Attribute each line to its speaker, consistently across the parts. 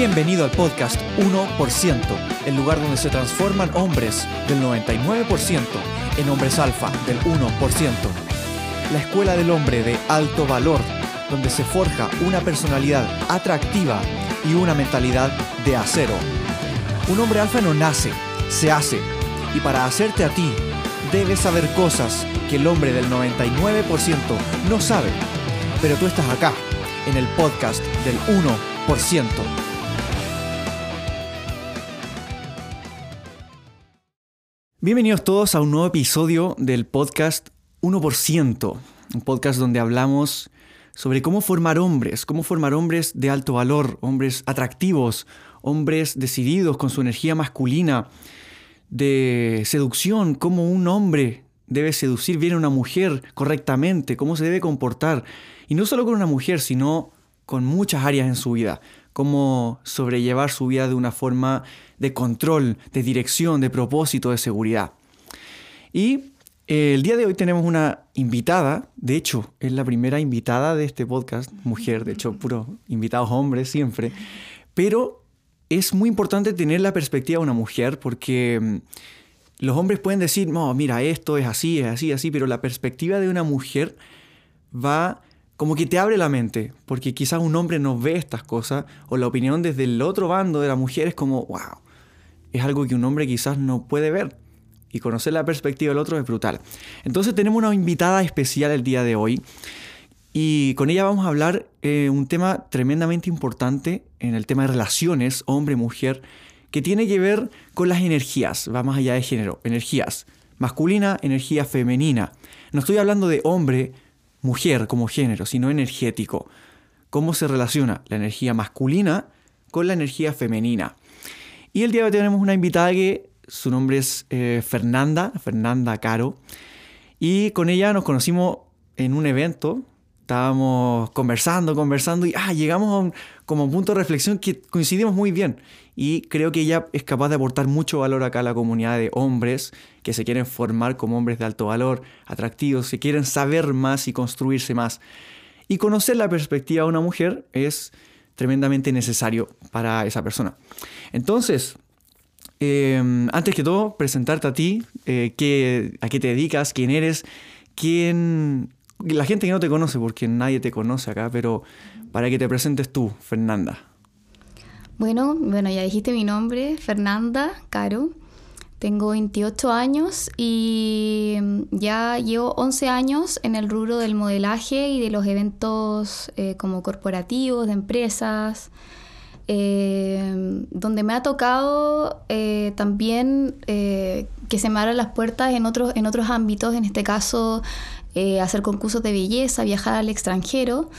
Speaker 1: Bienvenido al podcast 1%, el lugar donde se transforman hombres del 99% en hombres alfa del 1%. La escuela del hombre de alto valor, donde se forja una personalidad atractiva y una mentalidad de acero. Un hombre alfa no nace, se hace. Y para hacerte a ti, debes saber cosas que el hombre del 99% no sabe. Pero tú estás acá, en el podcast del 1%. Bienvenidos todos a un nuevo episodio del podcast 1%, un podcast donde hablamos sobre cómo formar hombres, cómo formar hombres de alto valor, hombres atractivos, hombres decididos con su energía masculina, de seducción, cómo un hombre debe seducir bien a una mujer correctamente, cómo se debe comportar, y no solo con una mujer, sino con muchas áreas en su vida, cómo sobrellevar su vida de una forma de control, de dirección, de propósito, de seguridad. Y eh, el día de hoy tenemos una invitada, de hecho, es la primera invitada de este podcast, mujer, de hecho, puro invitados hombres siempre, pero es muy importante tener la perspectiva de una mujer porque mm, los hombres pueden decir, no, mira, esto es así, es así, así, pero la perspectiva de una mujer va como que te abre la mente, porque quizás un hombre no ve estas cosas, o la opinión desde el otro bando de la mujer es como, wow, es algo que un hombre quizás no puede ver. Y conocer la perspectiva del otro es brutal. Entonces tenemos una invitada especial el día de hoy. Y con ella vamos a hablar eh, un tema tremendamente importante en el tema de relaciones, hombre-mujer, que tiene que ver con las energías, va más allá de género, energías, masculina, energía femenina. No estoy hablando de hombre, mujer como género, sino energético. ¿Cómo se relaciona la energía masculina con la energía femenina? Y el día de hoy tenemos una invitada que su nombre es eh, Fernanda, Fernanda Caro, y con ella nos conocimos en un evento estábamos conversando, conversando y ah, llegamos a un, como punto de reflexión que coincidimos muy bien. Y creo que ella es capaz de aportar mucho valor acá a la comunidad de hombres que se quieren formar como hombres de alto valor, atractivos, que quieren saber más y construirse más. Y conocer la perspectiva de una mujer es tremendamente necesario para esa persona. Entonces, em, antes que todo, presentarte a ti, eh, qué, a qué te dedicas, quién eres, quién la gente que no te conoce, porque nadie te conoce acá, pero para que te presentes tú, Fernanda.
Speaker 2: Bueno, bueno, ya dijiste mi nombre, Fernanda Caro. Tengo 28 años y mm, ya llevo 11 años en el rubro del modelaje y de los eventos eh, como corporativos, de empresas, eh, donde me ha tocado eh, también que se me abran las puertas en otros, en otros ámbitos, en este caso eh, hacer concursos de belleza, viajar al extranjero.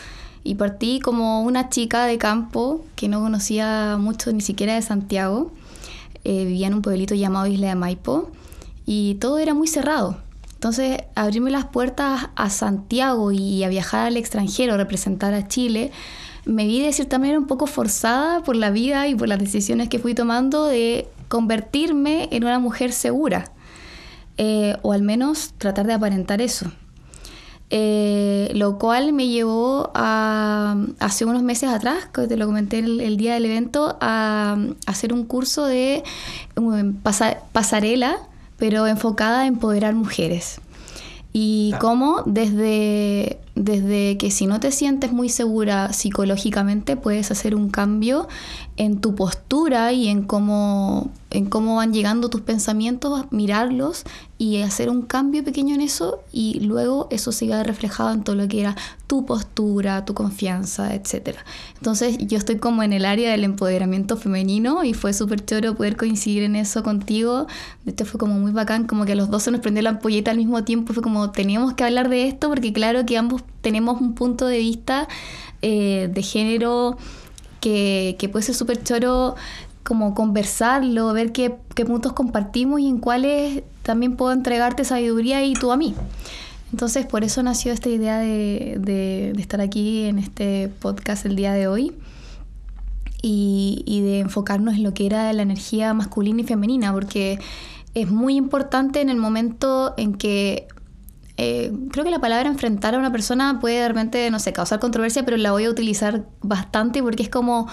Speaker 2: Y partí como una chica de campo que no conocía mucho ni siquiera de Santiago. Eh, vivía en un pueblito llamado Isla de Maipo y todo era muy cerrado. Entonces, abrirme las puertas a Santiago y a viajar al extranjero, representar a Chile, me vi de cierta manera un poco forzada por la vida y por las decisiones que fui tomando de convertirme en una mujer segura, eh, o al menos tratar de aparentar eso. Eh, lo cual me llevó a, hace unos meses atrás, que te lo comenté el, día del evento, a, hacer un curso de um, pasarela, pero enfocada a empoderar mujeres. Y cómo desde, desde que si no te sientes muy segura psicológicamente puedes hacer un cambio en tu postura y en cómo, en cómo van llegando tus pensamientos, mirarlos y hacer un cambio pequeño en eso y luego eso siga reflejado en todo lo que era tu postura, tu confianza, etc. Entonces yo estoy como en el área del empoderamiento femenino y fue súper choro poder coincidir en eso contigo. De hecho fue como muy bacán, como que a los dos se nos prendió la ampolleta al mismo tiempo, fue como teníamos que hablar de esto porque claro que ambos tenemos un punto de vista eh, de género que, que puede ser súper choro como conversarlo, ver qué, qué, puntos compartimos y en cuáles también puedo entregarte sabiduría y tú a mí. Entonces por eso nació esta idea de, de, estar aquí en este podcast el día de hoy y, y, de enfocarnos en lo que era la energía masculina y femenina, porque es muy importante en el momento en que eh, creo que la palabra enfrentar a una persona puede de repente, no sé, causar controversia, pero la voy a utilizar bastante porque es como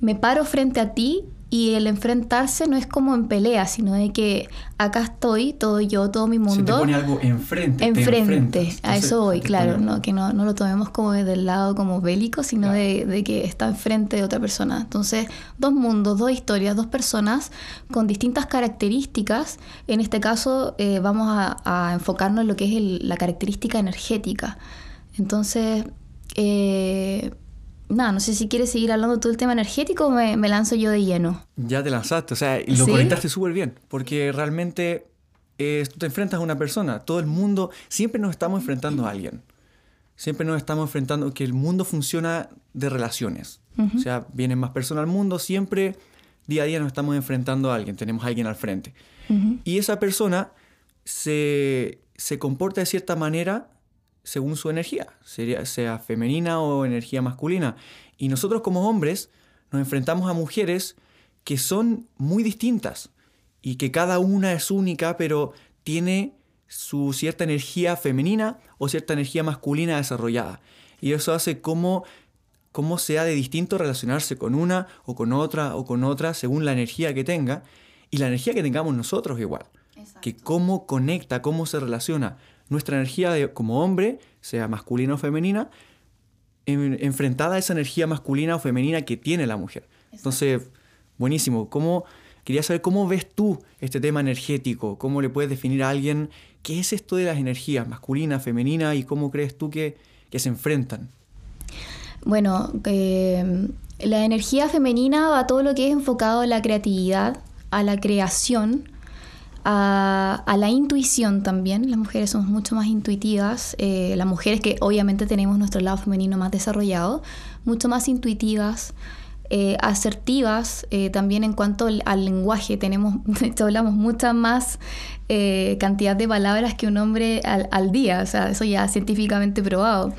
Speaker 2: me paro frente a ti y el enfrentarse no es como en pelea, sino de que acá estoy, todo yo, todo mi mundo. Se te
Speaker 1: pone algo enfrente.
Speaker 2: Enfrente, a eso voy, claro, no, que no, no, lo tomemos como desde el lado como bélico, sino de, de, que está enfrente de otra persona. Entonces, dos mundos, dos historias, dos personas con distintas características. En este caso, eh, vamos a, a, enfocarnos en lo que es la característica energética. Entonces, eh, nada, no sé si quieres seguir hablando todo el tema energético o me, lanzo yo de lleno.
Speaker 1: Ya te lanzaste, o sea, lo conectaste súper bien, porque realmente eh, tú te enfrentas a una persona, todo el mundo, siempre nos estamos enfrentando a alguien. Siempre nos estamos enfrentando, que el mundo funciona de relaciones. O sea, vienen más personas al mundo, siempre día a día nos estamos enfrentando a alguien, tenemos a alguien al frente. Y esa persona se, se comporta de cierta manera según su energía, sea femenina o energía masculina. Y nosotros como hombres nos enfrentamos a mujeres que son muy distintas y que cada una es única, pero tiene su cierta energía femenina o cierta energía masculina desarrollada. Y eso hace como cómo sea de distinto relacionarse con una o con otra o con otra según la energía que tenga y la energía que tengamos nosotros igual. Que cómo conecta, cómo se relaciona nuestra energía como hombre, sea masculina o femenina, enfrentada a esa energía masculina o femenina que tiene la mujer. Entonces, buenísimo. ¿Cómo, quería saber cómo ves tú este tema energético, cómo le puedes definir a alguien qué es esto de las energías masculina, femenina y cómo crees tú que, se enfrentan.
Speaker 2: Bueno, eh, la energía femenina va a todo lo que es enfocado a la creatividad, a la creación, a, la intuición también. Las mujeres somos mucho más intuitivas. Eh, las mujeres que obviamente tenemos nuestro lado femenino más desarrollado, mucho más intuitivas. Eh, asertivas eh, también en cuanto al, lenguaje tenemos hablamos mucha más cantidad de palabras que un hombre al, día o sea eso ya científicamente probado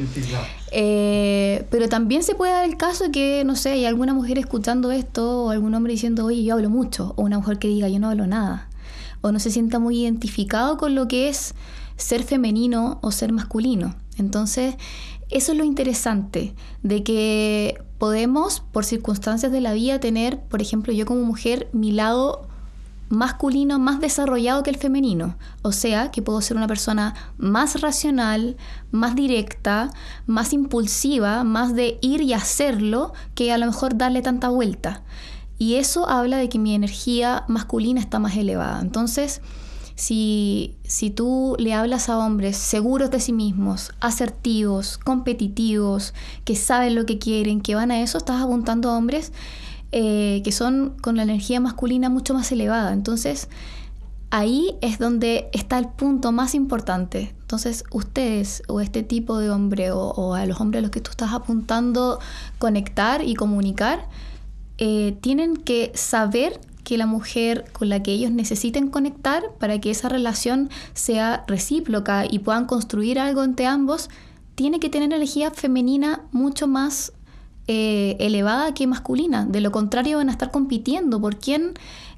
Speaker 2: pero también se puede dar el caso de que no sé hay alguna mujer escuchando esto o algún hombre diciendo oye yo hablo mucho o una mujer que diga yo no hablo nada o no se sienta muy identificado con lo que es ser femenino o ser masculino. Entonces, eso es lo interesante, de que podemos, por circunstancias de la vida, tener, por ejemplo, yo como mujer, mi lado masculino más desarrollado que el femenino. O sea, que puedo ser una persona más racional, más directa, más impulsiva, más de ir y hacerlo, que a lo mejor darle tanta vuelta. Y eso habla de que mi energía masculina está más elevada. Entonces, si, si tú le hablas a hombres seguros de sí mismos, asertivos, competitivos, que saben lo que quieren, que van a eso, estás apuntando a hombres eh, que son con la energía masculina mucho más elevada. Entonces, ahí es donde está el punto más importante. Entonces, ustedes o este tipo de hombre o, o a los hombres a los que tú estás apuntando conectar y comunicar, eh, tienen que saber que la mujer con la que ellos necesiten conectar para que esa relación sea recíproca y puedan construir algo entre ambos, tiene que tener energía femenina mucho más eh, elevada que masculina. De lo contrario van a estar compitiendo por quién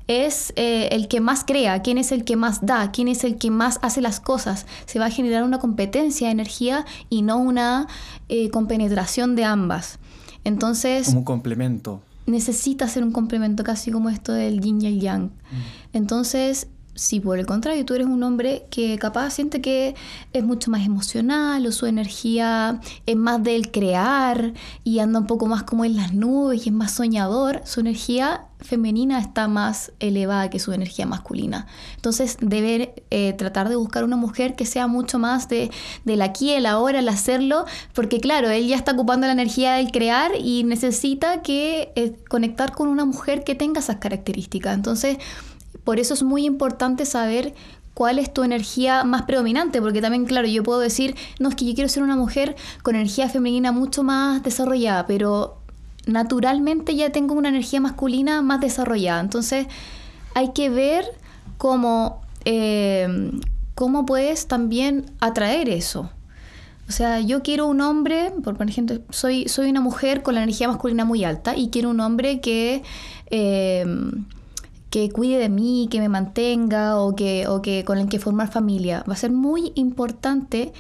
Speaker 2: es eh, el que más crea, quién es el que más da, quién es el que más hace las cosas. Se va a generar una competencia de energía y no una compenetración de ambas. Entonces...
Speaker 1: Como un complemento
Speaker 2: necesita ser un complemento, casi como esto del yin y el yang. Mm. Entonces, si por el contrario tú eres un hombre que capaz siente que es mucho más emocional o su energía es más del crear y anda un poco más como en las nubes y es más soñador, su energía femenina está más elevada que su energía masculina. Entonces debe eh, tratar de buscar una mujer que sea mucho más de, del aquí, el ahora, el hacerlo, porque claro, él ya está ocupando la energía del crear y necesita que eh, conectar con una mujer que tenga esas características. Entonces, por eso es muy importante saber cuál es tu energía más predominante, porque también, claro, yo puedo decir, no, es que yo quiero ser una mujer con energía femenina mucho más desarrollada, pero naturalmente ya tengo una energía masculina más desarrollada. Entonces, hay que ver cómo, eh, cómo puedes también atraer eso. O sea, yo quiero un hombre, por ejemplo, soy, soy una mujer con la energía masculina muy alta y quiero un hombre que... Eh, que cuide de mí, que me mantenga o que, o que con el que formar familia. Va a ser muy importante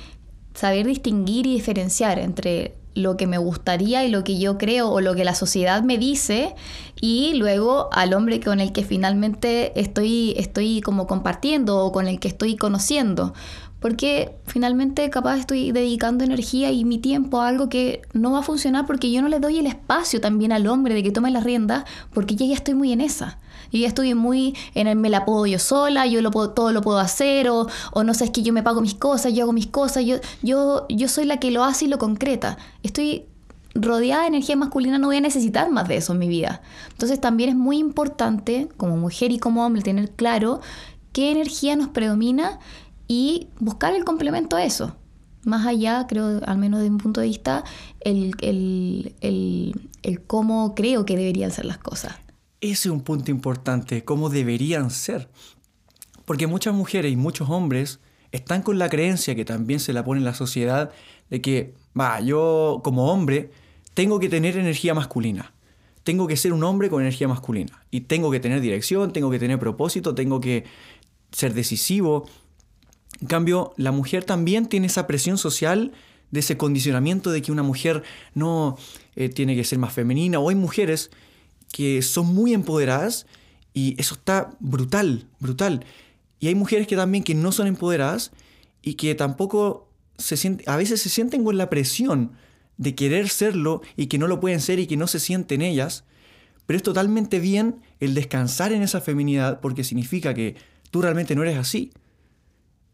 Speaker 2: saber distinguir y diferenciar entre lo que me gustaría y lo que yo creo o lo que la sociedad me dice y luego al hombre con el que finalmente estoy, estoy como compartiendo o con el que estoy conociendo. Porque finalmente capaz estoy dedicando energía y mi tiempo a algo que no va a funcionar porque yo no le doy el espacio también al hombre de que tome la rienda porque yo ya estoy muy en esa. Yo ya estoy muy en el me la puedo yo sola, yo lo puedo, todo lo puedo hacer, o, o no sé, es que yo me pago mis cosas, yo hago mis cosas, yo, yo, yo soy la que lo hace y lo concreta. Estoy rodeada de energía masculina, no voy a necesitar más de eso en mi vida. Entonces también es muy importante, como mujer y como hombre, tener claro qué energía nos predomina y buscar el complemento a eso. Más allá, creo, al menos de un punto de vista, el, el, el, el cómo creo que deberían ser las cosas.
Speaker 1: Ese es un punto importante, cómo deberían ser. Porque muchas mujeres y muchos hombres están con la creencia que también se la pone en la sociedad de que, va, yo como hombre tengo que tener energía masculina. Tengo que ser un hombre con energía masculina. Y tengo que tener dirección, tengo que tener propósito, tengo que ser decisivo. En cambio, la mujer también tiene esa presión social de ese condicionamiento de que una mujer no eh, tiene que ser más femenina. O hay mujeres que son muy empoderadas y eso está brutal, brutal. Y hay mujeres que también que no son empoderadas y que tampoco se sienten, a veces se sienten con la presión de querer serlo y que no lo pueden ser y que no se sienten ellas. Pero es totalmente bien el descansar en esa feminidad porque significa que tú realmente no eres así.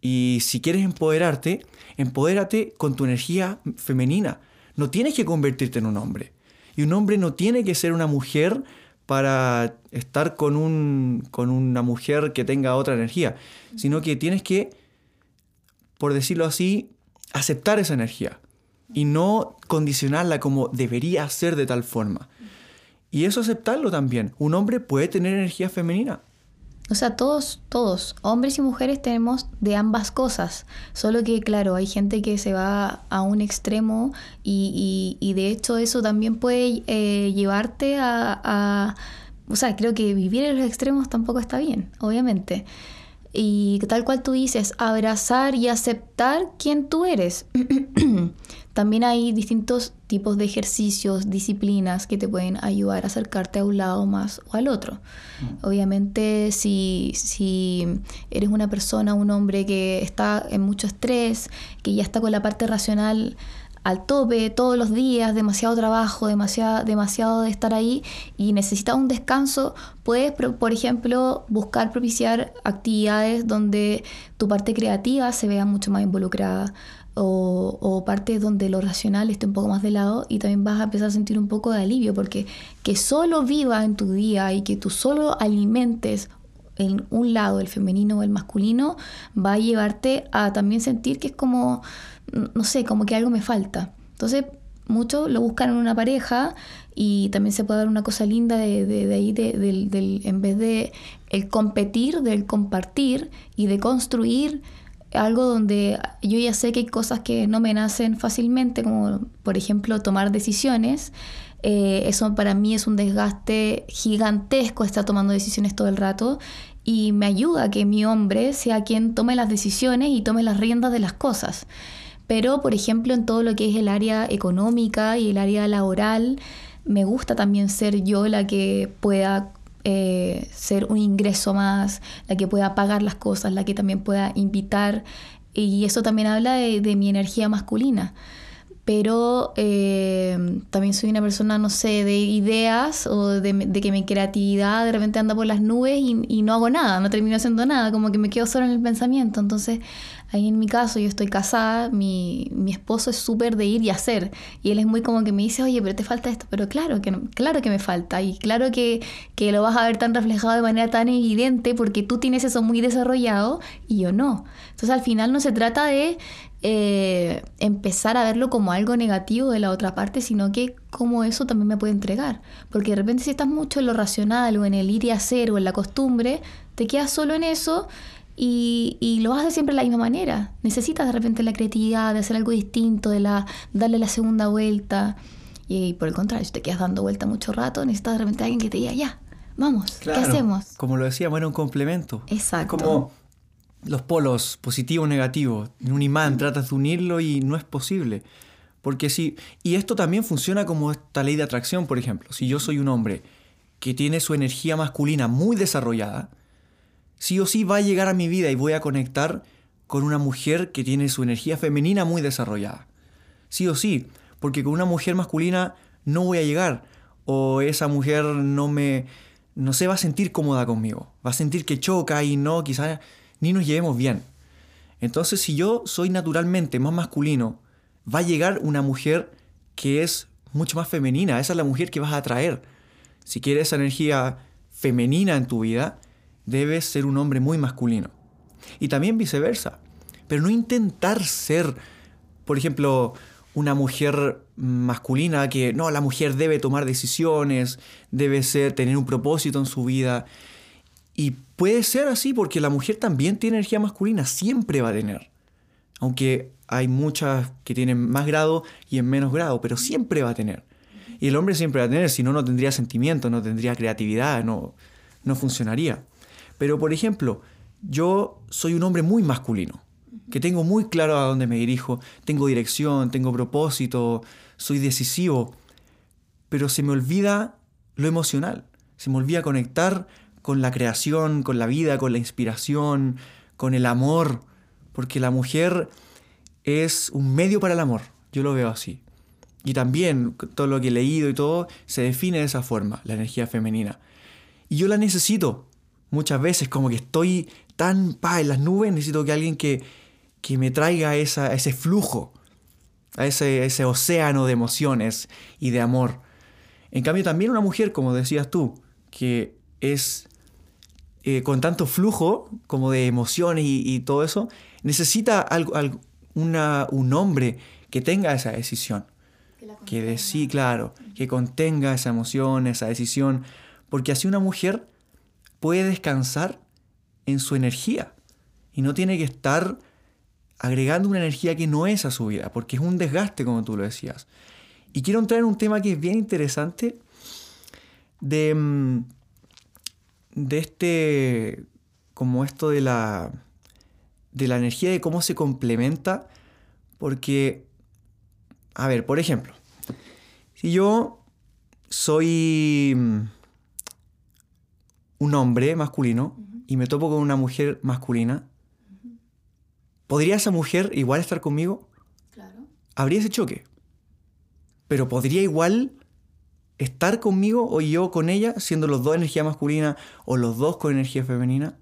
Speaker 1: Y si quieres empoderarte, empodérate con tu energía femenina. No tienes que convertirte en un hombre. Y un hombre no tiene que ser una mujer para estar con, un, con una mujer que tenga otra energía, sino que tienes que, por decirlo así, aceptar esa energía y no condicionarla como debería ser de tal forma. Y eso aceptarlo también. Un hombre puede tener energía femenina.
Speaker 2: O sea, todos, todos, hombres y mujeres tenemos de ambas cosas. Solo que, claro, hay gente que se va a un extremo y, y, de hecho eso también puede eh, llevarte a, a, O sea, creo que vivir en los extremos tampoco está bien, obviamente. Y tal cual tú dices, abrazar y aceptar quién tú eres. También hay distintos tipos de ejercicios, disciplinas que te pueden ayudar a acercarte a un lado más o al otro. Mm. Obviamente, si, si eres una persona, un hombre que está en mucho estrés, que ya está con la parte racional al tope todos los días, demasiado trabajo, demasiado, demasiado de estar ahí y necesita un descanso, puedes, por ejemplo, buscar propiciar actividades donde tu parte creativa se vea mucho más involucrada o, o, partes donde lo racional esté un poco más de lado y también vas a empezar a sentir un poco de alivio porque que solo viva en tu día y que tú solo alimentes en un lado el femenino o el masculino va a llevarte a también sentir que es como, no sé, como que algo me falta. Entonces muchos lo buscan en una pareja y también se puede dar una cosa linda de, de, de ahí, de, del, en vez de el competir, del compartir y de construir algo donde yo ya sé que hay cosas que no me nacen fácilmente, como por ejemplo tomar decisiones. Eh, eso para mí es un desgaste gigantesco estar tomando decisiones todo el rato y me ayuda a que mi hombre sea quien tome las decisiones y tome las riendas de las cosas. Pero, por ejemplo, en todo lo que es el área económica y el área laboral, me gusta también ser yo la que pueda eh, ser un ingreso más, la que pueda pagar las cosas, la que también pueda invitar. Y eso también habla de, mi energía masculina. Pero eh, también soy una persona, no sé, de ideas o de, que mi creatividad de repente anda por las nubes y, y no hago nada, no termino haciendo nada, como que me quedo solo en el pensamiento. Entonces Ahí en mi caso, yo estoy casada, mi, mi esposo es súper de ir y hacer. Y él es muy como que me dice, oye, pero te falta esto. Pero claro que, claro que me falta. Y claro que, que lo vas a ver tan reflejado de manera tan evidente porque tú tienes eso muy desarrollado y yo no. Entonces al final no se trata de eh, empezar a verlo como algo negativo de la otra parte, sino que como eso también me puede entregar. Porque de repente si estás mucho en lo racional o en el ir y hacer o en la costumbre, te quedas solo en eso y, y, lo haces siempre de la misma manera. Necesitas de repente la creatividad, de hacer algo distinto, de la, darle la segunda vuelta. Y, por el contrario, si te quedas dando vuelta mucho rato, necesitas de repente alguien que te diga, ya, vamos, ¿qué hacemos?
Speaker 1: Como lo decía, bueno, un complemento.
Speaker 2: Exacto.
Speaker 1: como los polos positivo negativo. En un imán tratas de unirlo y no es posible. Porque si, y esto también funciona como esta ley de atracción, por ejemplo. Si yo soy un hombre que tiene su energía masculina muy desarrollada, sí o sí va a llegar a mi vida y voy a conectar con una mujer que tiene su energía femenina muy desarrollada. Sí o sí, porque con una mujer masculina no voy a llegar o esa mujer no me no se va a sentir cómoda conmigo, va a sentir que choca y no, quizás ni nos llevemos bien. Entonces, si yo soy naturalmente más masculino, va a llegar una mujer que es mucho más femenina, esa es la mujer que vas a atraer. Si quieres esa energía femenina en tu vida, debes ser un hombre muy masculino. Y también viceversa. Pero no intentar ser, por ejemplo, una mujer masculina que no, la mujer debe tomar decisiones, debe ser tener un propósito en su vida. Y puede ser así porque la mujer también tiene energía masculina, siempre va a tener. Aunque hay muchas que tienen más grado y en menos grado, pero siempre va a tener. Y el hombre siempre va a tener, si no, no tendría sentimiento, no tendría creatividad, no, no funcionaría. Pero, por ejemplo, yo soy un hombre muy masculino que tengo muy claro a dónde me dirijo, tengo dirección, tengo propósito, soy decisivo, pero se me olvida lo emocional, se me olvida conectar con la creación, con la vida, con la inspiración, con el amor, porque la mujer es un medio para el amor, yo lo veo así. Y también todo lo que he leído y todo se define de esa forma, la energía femenina. Y yo la necesito muchas veces, como que estoy tan pa en las nubes, necesito que alguien que, que me traiga esa, ese flujo, a ese, ese océano de emociones y de amor. En cambio, también una mujer, como decías tú, que es eh, con tanto flujo como de emociones y, todo eso, necesita algo, una, un hombre que tenga esa decisión. Que, de sí, claro, que contenga esa emoción, esa decisión, porque así una mujer puede descansar en su energía y no tiene que estar agregando una energía que no es a su vida, porque es un desgaste, como tú lo decías. Y quiero entrar en un tema que es bien interesante de, mm, de este, como esto de la, de la energía, de cómo se complementa, porque, a ver, por ejemplo, si yo soy mm, un hombre masculino y me topo con una mujer masculina, ¿Podría esa mujer igual estar conmigo? Claro. Habría ese choque. Pero podría igual estar conmigo o yo con ella, siendo los dos energía masculina o los dos con energía femenina.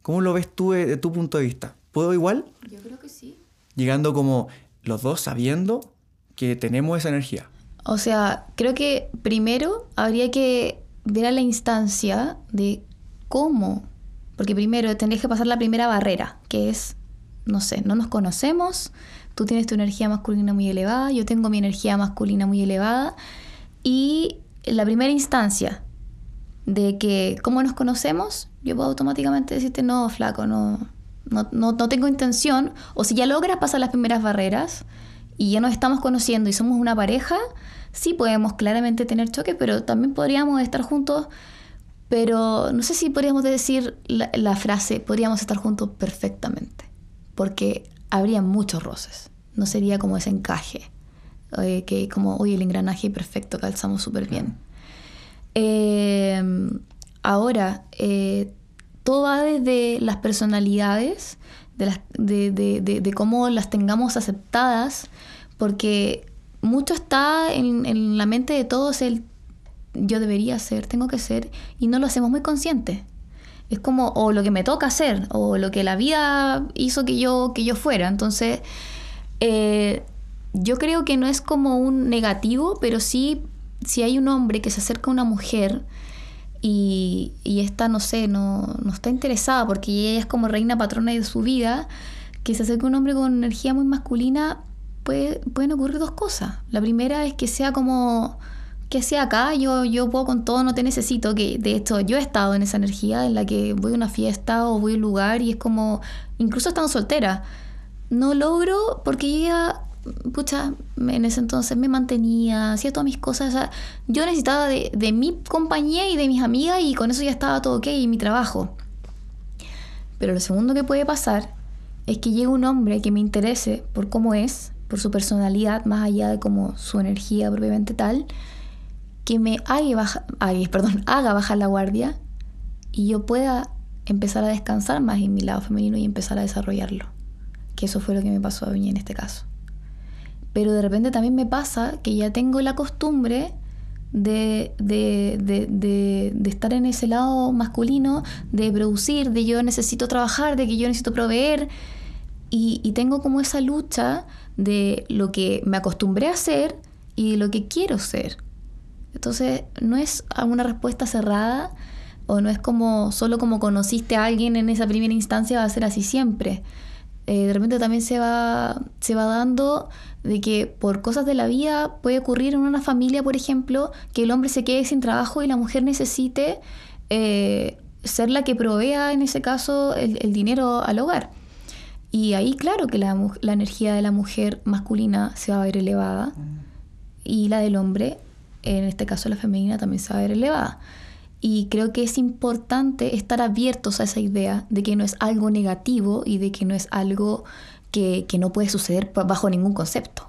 Speaker 1: ¿Cómo lo ves tú de, tu punto de vista? ¿Puedo igual?
Speaker 2: Yo creo que sí.
Speaker 1: Llegando como los dos sabiendo que tenemos esa energía.
Speaker 2: O sea, creo que primero habría que ver la instancia de cómo. Porque primero tendrías que pasar la primera barrera, que es no sé, no nos conocemos, tú tienes tu energía masculina muy elevada, yo tengo mi energía masculina muy elevada, y la primera instancia de que cómo nos conocemos, yo puedo automáticamente decirte, no, flaco, no, no, no, tengo intención, o si ya logras pasar las primeras barreras y ya nos estamos conociendo y somos una pareja, sí podemos claramente tener choques, pero también podríamos estar juntos pero no sé si podríamos decir la, frase, podríamos estar juntos perfectamente porque habría muchos roces. No sería como ese encaje, eh, que como, oye, el engranaje perfecto, calzamos súper bien. Em, ahora, eh, todo va desde las personalidades, de, cómo las tengamos aceptadas, porque mucho está en, en la mente de todos el yo debería ser, tengo que ser, y no lo hacemos muy consciente es como o lo que me toca hacer o lo que la vida hizo que yo, que yo fuera. Entonces, eh, yo creo que no es como un negativo, pero sí, si hay un hombre que se acerca a una mujer y, y esta, no sé, no, no está interesada porque ella es como reina patrona de su vida, que se acerca a un hombre con energía muy masculina, puede, pueden ocurrir dos cosas. La primera es que sea como que sea acá, yo, yo puedo con todo, no te necesito, que de hecho yo he estado en esa energía en la que voy a una fiesta o voy a un lugar y es como, incluso estando soltera, no logro porque ella, pucha, en ese entonces me mantenía, hacía todas mis cosas, yo necesitaba de, de mi compañía y de mis amigas y con eso ya estaba todo ok y mi trabajo. Pero lo segundo que puede pasar es que llegue un hombre que me interese por cómo es, por su personalidad, más allá de como su energía propiamente tal, que me haga, perdón, haga bajar la guardia y yo pueda empezar a descansar más en mi lado femenino y empezar a desarrollarlo. Que eso fue lo que me pasó a mí en este caso. Pero de repente también me pasa que ya tengo la costumbre de, de, estar en ese lado masculino, de producir, de yo necesito trabajar, de que yo necesito proveer. Y tengo como esa lucha de lo que me acostumbré a hacer y de lo que quiero ser. Entonces, no es una respuesta cerrada o no es como solo como conociste a alguien en esa primera instancia va a ser así siempre. Eh, de repente también se va, se va dando de que por cosas de la vida puede ocurrir en una familia, por ejemplo, que el hombre se quede sin trabajo y la mujer necesite eh, ser la que provea, en ese caso, el, dinero al hogar. Y ahí, claro que la, energía de la mujer masculina se va a ver elevada y la del hombre, en este caso la femenina, también se va a ver elevada. Y creo que es importante estar abiertos a esa idea de que no es algo negativo y de que no es algo que, no puede suceder bajo ningún concepto,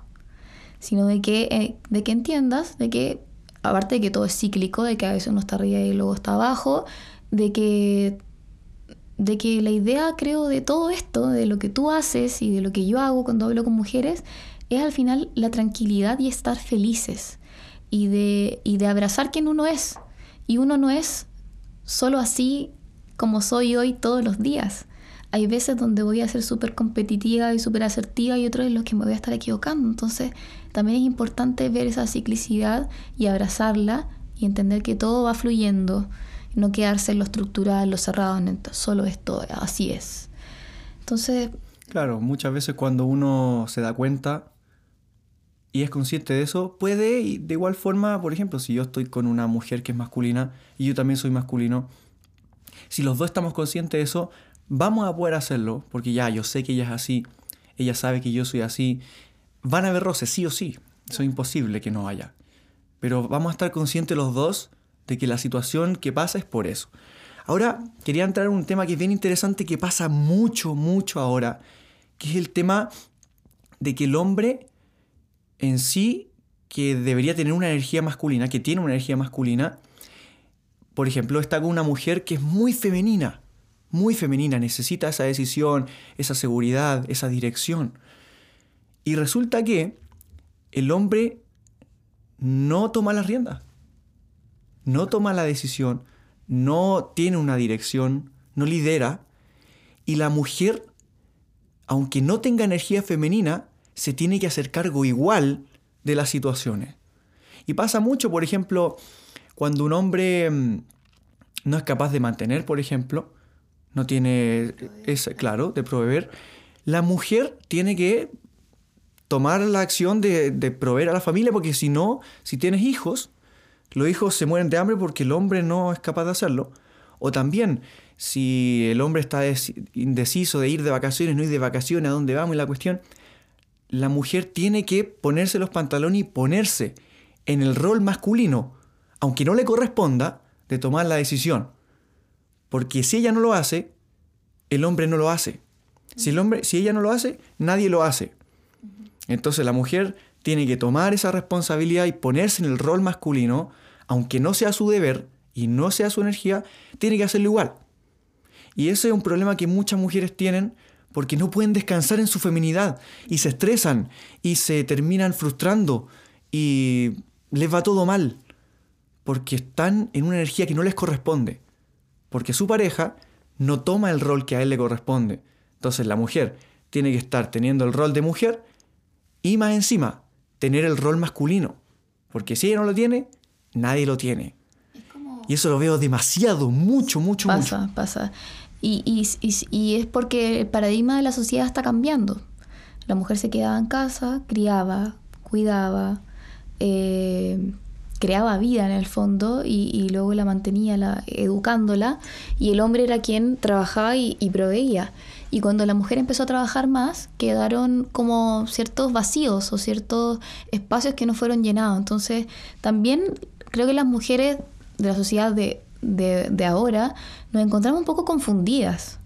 Speaker 2: sino de que, eh, de que entiendas de que, aparte de que todo es cíclico, de que a veces uno está arriba y luego está abajo, de que, de que la idea, creo, de todo esto, de lo que tú haces y de lo que yo hago cuando hablo con mujeres, es al final la tranquilidad y estar felices y de, y de abrazar quien uno es y uno no es solo así como soy hoy todos los días. Hay veces donde voy a ser súper competitiva y súper asertiva y otros en los que me voy a estar equivocando. Entonces también es importante ver esa ciclicidad y abrazarla y entender que todo va fluyendo. No quedarse en lo estructural, lo cerrado, solo esto, así es. Entonces...
Speaker 1: Claro, muchas veces cuando uno se da cuenta y es consciente de eso, puede, y de igual forma, por ejemplo, si yo estoy con una mujer que es masculina y yo también soy masculino, si los dos estamos conscientes de eso, vamos a poder hacerlo, porque ya yo sé que ella es así, ella sabe que yo soy así, van a haber roces, sí o sí, eso es imposible que no haya. Pero vamos a estar conscientes los dos de que la situación que pasa es por eso. Ahora, quería entrar en un tema que es bien interesante, que pasa mucho, mucho ahora, que es el tema de que el hombre en sí que debería tener una energía masculina, que tiene una energía masculina, por ejemplo, está con una mujer que es muy femenina, muy femenina, necesita esa decisión, esa seguridad, esa dirección. Y resulta que el hombre no toma las riendas, no toma la decisión, no tiene una dirección, no lidera, y la mujer, aunque no tenga energía femenina, se tiene que hacer cargo igual de las situaciones. Y pasa mucho, por ejemplo, cuando un hombre mm, no es capaz de mantener, por ejemplo, no tiene, es claro, de proveer, la mujer tiene que tomar la acción de, de proveer a la familia, porque si no, si tienes hijos, los hijos se mueren de hambre porque el hombre no es capaz de hacerlo. O también, si el hombre está indeciso de ir de vacaciones, no ir de vacaciones, a dónde vamos y la cuestión, la mujer tiene que ponerse los pantalones y ponerse en el rol masculino, aunque no le corresponda, de tomar la decisión. Porque si ella no lo hace, el hombre no lo hace. Si, el hombre, si ella no lo hace, nadie lo hace. Entonces la mujer tiene que tomar esa responsabilidad y ponerse en el rol masculino, aunque no sea su deber y no sea su energía, tiene que hacerlo igual. Y ese es un problema que muchas mujeres tienen porque no pueden descansar en su feminidad y se estresan y se terminan frustrando y les va todo mal porque están en una energía que no les corresponde, porque su pareja no toma el rol que a él le corresponde. Entonces la mujer tiene que estar teniendo el rol de mujer y más encima tener el rol masculino, porque si ella no lo tiene, nadie lo tiene. Y eso lo veo demasiado, mucho, mucho, mucho.
Speaker 2: Pasa, pasa. Y, y, es porque el paradigma de la sociedad está cambiando. La mujer se quedaba en casa, criaba, cuidaba, eh, creaba vida en el fondo y, luego la mantenía la, educándola y el hombre era quien trabajaba y, proveía. Y cuando la mujer empezó a trabajar más, quedaron como ciertos vacíos o ciertos espacios que no fueron llenados. Entonces, también creo que las mujeres de la sociedad de de, ahora, nos encontramos un poco confundidas.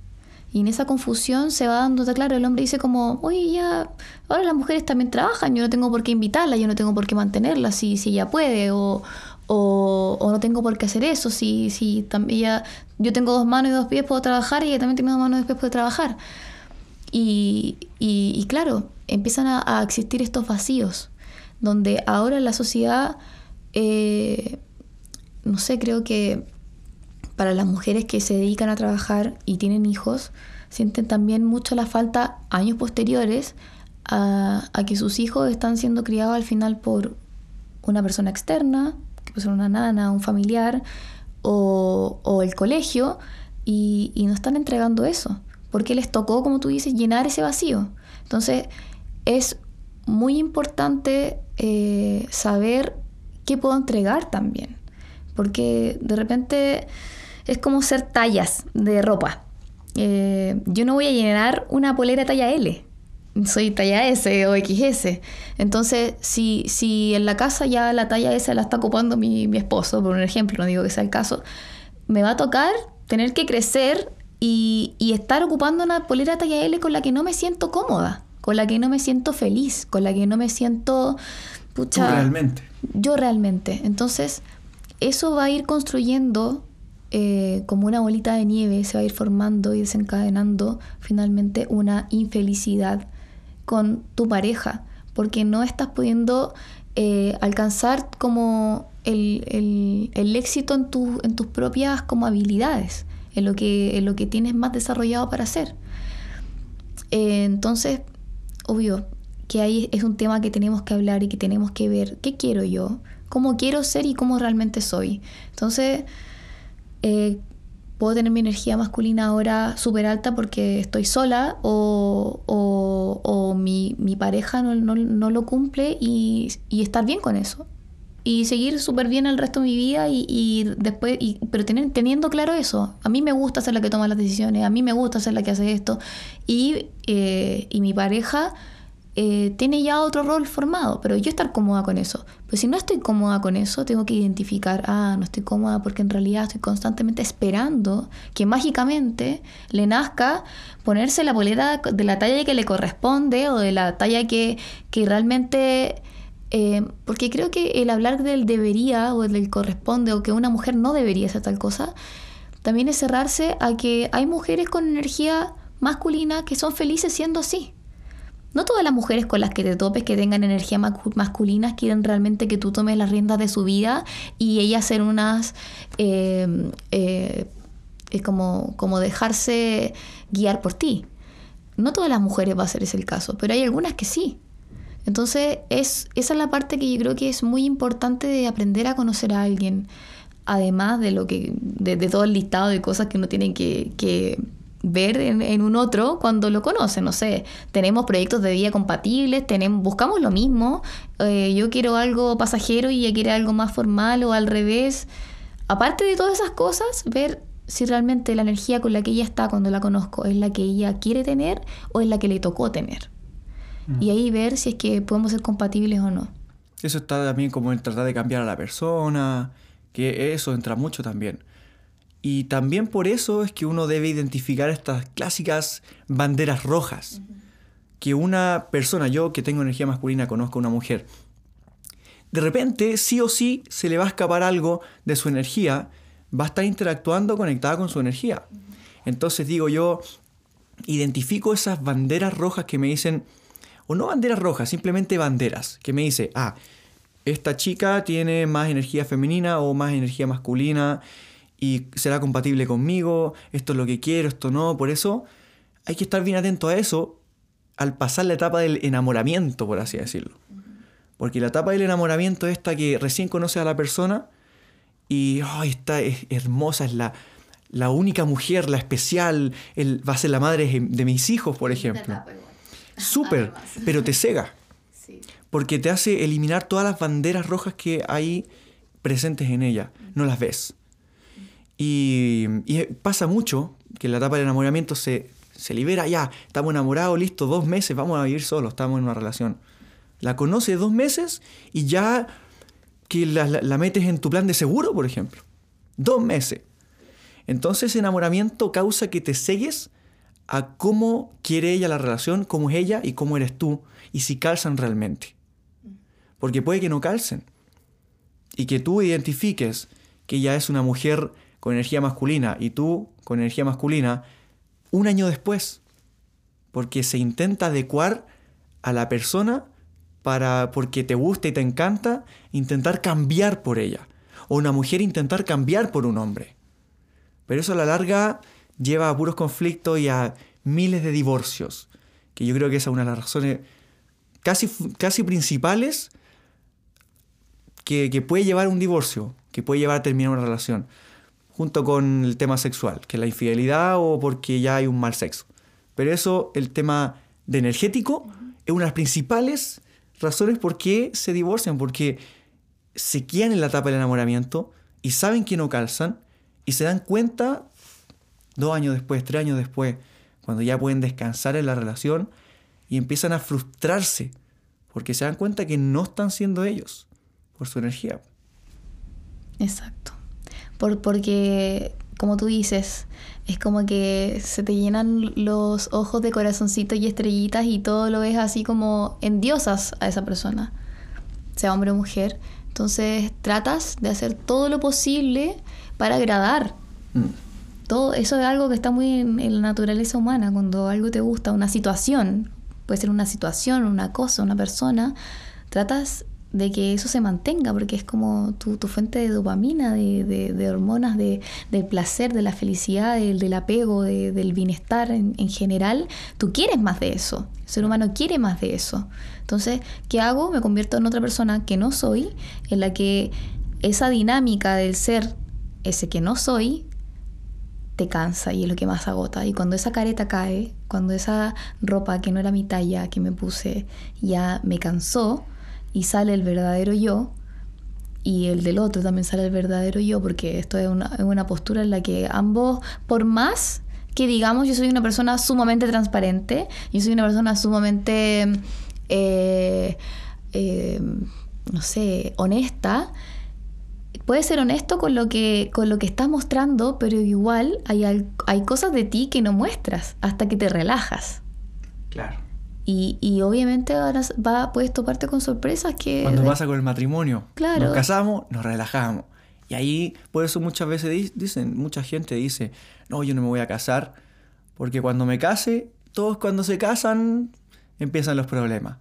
Speaker 2: Y en esa confusión se va dando, claro, el hombre dice como, oye, ya, ahora las mujeres también trabajan, yo no tengo por qué invitarla, yo no tengo por qué mantenerla si, si ella puede, o, o, no tengo por qué hacer eso, si, si también ella, yo tengo dos manos y dos pies, puedo trabajar, y ella también tiene dos manos y dos pies, puede trabajar. Y, y, claro, empiezan a, existir estos vacíos, donde ahora la sociedad, eh, no sé, creo que para las mujeres que se dedican a trabajar y tienen hijos, sienten también mucho la falta años posteriores a, que sus hijos están siendo criados al final por una persona externa, que puede ser una nana, un familiar o, el colegio, y, no están entregando eso, porque les tocó, como tú dices, llenar ese vacío. Entonces, es muy importante eh, saber qué puedo entregar también, porque de repente es como ser tallas de ropa. Eh, yo no voy a llenar una polera talla L, soy talla S o XS. Entonces, si, si en la casa ya la talla S la está ocupando mi, mi esposo, por un ejemplo, no digo que sea el caso, me va a tocar tener que crecer y, y, estar ocupando una polera talla L con la que no me siento cómoda, con la que no me siento feliz, con la que no me siento...
Speaker 1: Pucha, realmente.
Speaker 2: Yo realmente. Entonces, eso va a ir construyendo eh, como una bolita de nieve, se va a ir formando y desencadenando finalmente una infelicidad con tu pareja, porque no estás pudiendo eh, alcanzar como el, éxito en, en, tus propias como habilidades, en lo, que, en lo que tienes más desarrollado para hacer. Eh, entonces, obvio que ahí es un tema que tenemos que hablar y que tenemos que ver qué quiero yo, cómo quiero ser y cómo realmente soy. Entonces, eh, puedo tener mi energía masculina ahora súper alta porque estoy sola o, o, mi, mi, pareja no, no, no lo cumple y, y, estar bien con eso. Y seguir súper bien el resto de mi vida y, y después, y, pero tener, teniendo claro eso, a mí me gusta ser la que toma las decisiones, a mí me gusta ser la que hace esto y, eh, y mi pareja eh, tiene ya otro rol formado, pero yo estar cómoda con eso. Pues si no estoy cómoda con eso, tengo que identificar, ah, no estoy cómoda porque en realidad estoy constantemente esperando que mágicamente le nazca ponerse la boleta de la talla que le corresponde o de la talla que, que realmente... Eh, porque creo que el hablar del debería o del corresponde o que una mujer no debería hacer tal cosa, también es cerrarse a que hay mujeres con energía masculina que son felices siendo así. No todas las mujeres con las que te topes que tengan energía masculina quieren realmente que tú tomes las riendas de su vida y ellas ser unas... Eh, eh, como, como dejarse guiar por ti. No todas las mujeres va a ser ese el caso, pero hay algunas que sí. Entonces, es, esa es la parte que yo creo que es muy importante de aprender a conocer a alguien, además de lo que, de, todo el listado de cosas que uno tiene que, que ver en, un otro cuando lo conoce. No sé, tenemos proyectos de vida compatibles, tenemos, buscamos lo mismo. Eh, yo quiero algo pasajero y ella quiere algo más formal o al revés. Aparte de todas esas cosas, ver si realmente la energía con la que ella está cuando la conozco es la que ella quiere tener o es la que le tocó tener. Mm. Y ahí ver si es que podemos ser compatibles o no.
Speaker 1: Eso está también como en tratar de cambiar a la persona, que eso entra mucho también. Y también por eso es que uno debe identificar estas clásicas banderas rojas. Que una persona, yo que tengo energía masculina, conozco a una mujer, de repente sí o sí se le va a escapar algo de su energía, va a estar interactuando conectada con su energía. Entonces digo yo, identifico esas banderas rojas que me dicen, o no banderas rojas, simplemente banderas, que me dice, ah, esta chica tiene más energía femenina o más energía masculina, y será compatible conmigo, esto es lo que quiero, esto no, por eso hay que estar bien atento a eso al pasar la etapa del enamoramiento, por así decirlo. Porque la etapa del enamoramiento es esta que recién conoces a la persona y ay, está es hermosa, es la, la única mujer, la especial, va a ser la madre de mis hijos, por ejemplo. Súper, pero te cega. Porque te hace eliminar todas las banderas rojas que hay presentes en ella. No las ves. Y, pasa mucho que en la etapa del enamoramiento se, se libera, ya, estamos enamorados, listo, dos meses, vamos a vivir solos, estamos en una relación. La conoces dos meses y ya que la, metes en tu plan de seguro, por ejemplo. Dos meses. Entonces enamoramiento causa que te segues a cómo quiere ella la relación, cómo es ella y cómo eres tú, y si calzan realmente. Porque puede que no calcen. Y que tú identifiques que ella es una mujer con energía masculina y tú con energía masculina un año después. Porque se intenta adecuar a la persona para, porque te gusta y te encanta, intentar cambiar por ella. O una mujer intentar cambiar por un hombre. Pero eso a la larga lleva a puros conflictos y a miles de divorcios. Que yo creo que esa es una de las razones casi, casi principales que, que puede llevar a un divorcio, que puede llevar a terminar una relación. Junto con el tema sexual, que es la infidelidad o porque ya hay un mal sexo. Pero eso, el tema de energético, es una de las principales razones por qué se divorcian, porque se quedan en la etapa del enamoramiento y saben que no calzan y se dan cuenta dos años después, tres años después, cuando ya pueden descansar en la relación y empiezan a frustrarse porque se dan cuenta que no están siendo ellos por su energía.
Speaker 2: Exacto. Por, porque, como tú dices, es como que se te llenan los ojos de corazoncitos y estrellitas y todo lo ves así como endiosas a esa persona, sea hombre o mujer. Entonces tratas de hacer todo lo posible para agradar. Mm todo eso es algo que está muy en, la naturaleza humana, cuando algo te gusta, una situación, puede ser una situación, una cosa, una persona, tratas de que eso se mantenga, porque es como tu, fuente de dopamina, de, hormonas, de, del placer, de la felicidad, del, apego, del bienestar en, en, general. Tú quieres más de eso. El ser humano quiere más de eso. Entonces, ¿qué hago? Me convierto en otra persona que no soy, en la que esa dinámica del ser ese que no soy te cansa y es lo que más agota. Y cuando esa careta cae, cuando esa ropa que no era mi talla que me puse ya me cansó y sale el verdadero yo, y el del otro también sale el verdadero yo, porque esto es una, postura en la que ambos, por más que digamos yo soy una persona sumamente transparente, yo soy una persona sumamente, eh, eh, no sé, honesta, puedes ser honesto con lo que, con lo que estás mostrando, pero igual hay, hay cosas de ti que no muestras hasta que te relajas.
Speaker 1: Claro.
Speaker 2: Y, y obviamente ahora va, puedes toparte con sorpresas que...
Speaker 1: Cuando pasa con el matrimonio. Claro. Nos casamos, nos relajamos. Y ahí, por eso muchas veces dicen, mucha gente dice, no, yo no me voy a casar, porque cuando me case, todos cuando se casan, empiezan los problemas.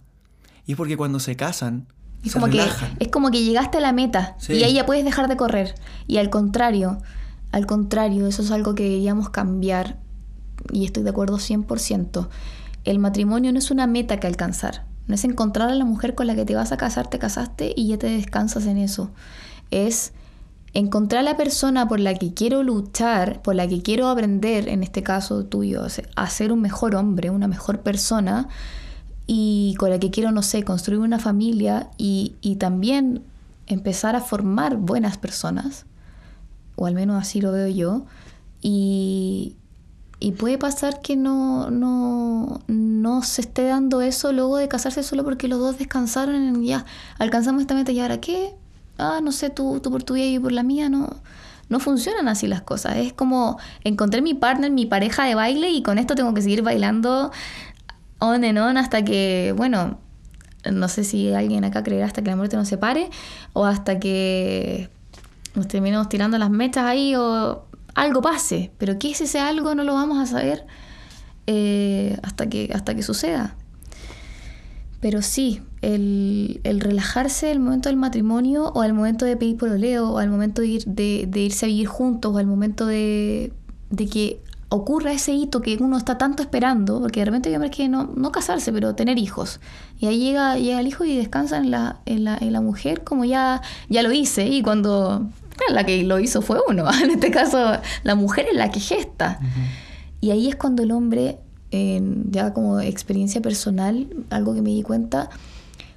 Speaker 1: Y es porque cuando se casan,
Speaker 2: es como, que, es como que llegaste a la meta y ahí ya puedes dejar de correr. Y al contrario, al contrario, eso es algo que deberíamos cambiar y estoy de acuerdo 100%. El matrimonio no es una meta que alcanzar. No es encontrar a la mujer con la que te vas a casar, te casaste y ya te descansas en eso. Es encontrar a la persona por la que quiero luchar, por la que quiero aprender, en este caso tuyo, a ser un mejor hombre, una mejor persona y con la que quiero, no sé, construir una familia y, también empezar a formar buenas personas, o al menos así lo veo yo, y, puede pasar que no, no, no, se esté dando eso luego de casarse solo porque los dos descansaron y ya alcanzamos esta meta y ahora qué, ah, no sé, tú, tú por tu vida y yo por la mía, no. No funcionan así las cosas. Es como encontré mi partner, mi pareja de baile y con esto tengo que seguir bailando on and on hasta que, bueno, no sé si alguien acá creerá hasta que la muerte nos separe o hasta que nos terminemos tirando las mechas ahí o algo pase. Pero qué es ese algo no lo vamos a saber eh, hasta, que, hasta que suceda. Pero sí, el, el, relajarse el momento del matrimonio o al momento de pedir por oleo o al momento de, ir, de, irse a vivir juntos o al momento de, de que ocurra ese hito que uno está tanto esperando, porque de repente yo me que no, no casarse, pero tener hijos. Y ahí llega, llega el hijo y descansa en la, en la, en la mujer como ya, ya lo hice. Y cuando la que lo hizo fue uno, en este caso la mujer es la que gesta. Y ahí es cuando el hombre, ya como experiencia personal, algo que me di cuenta,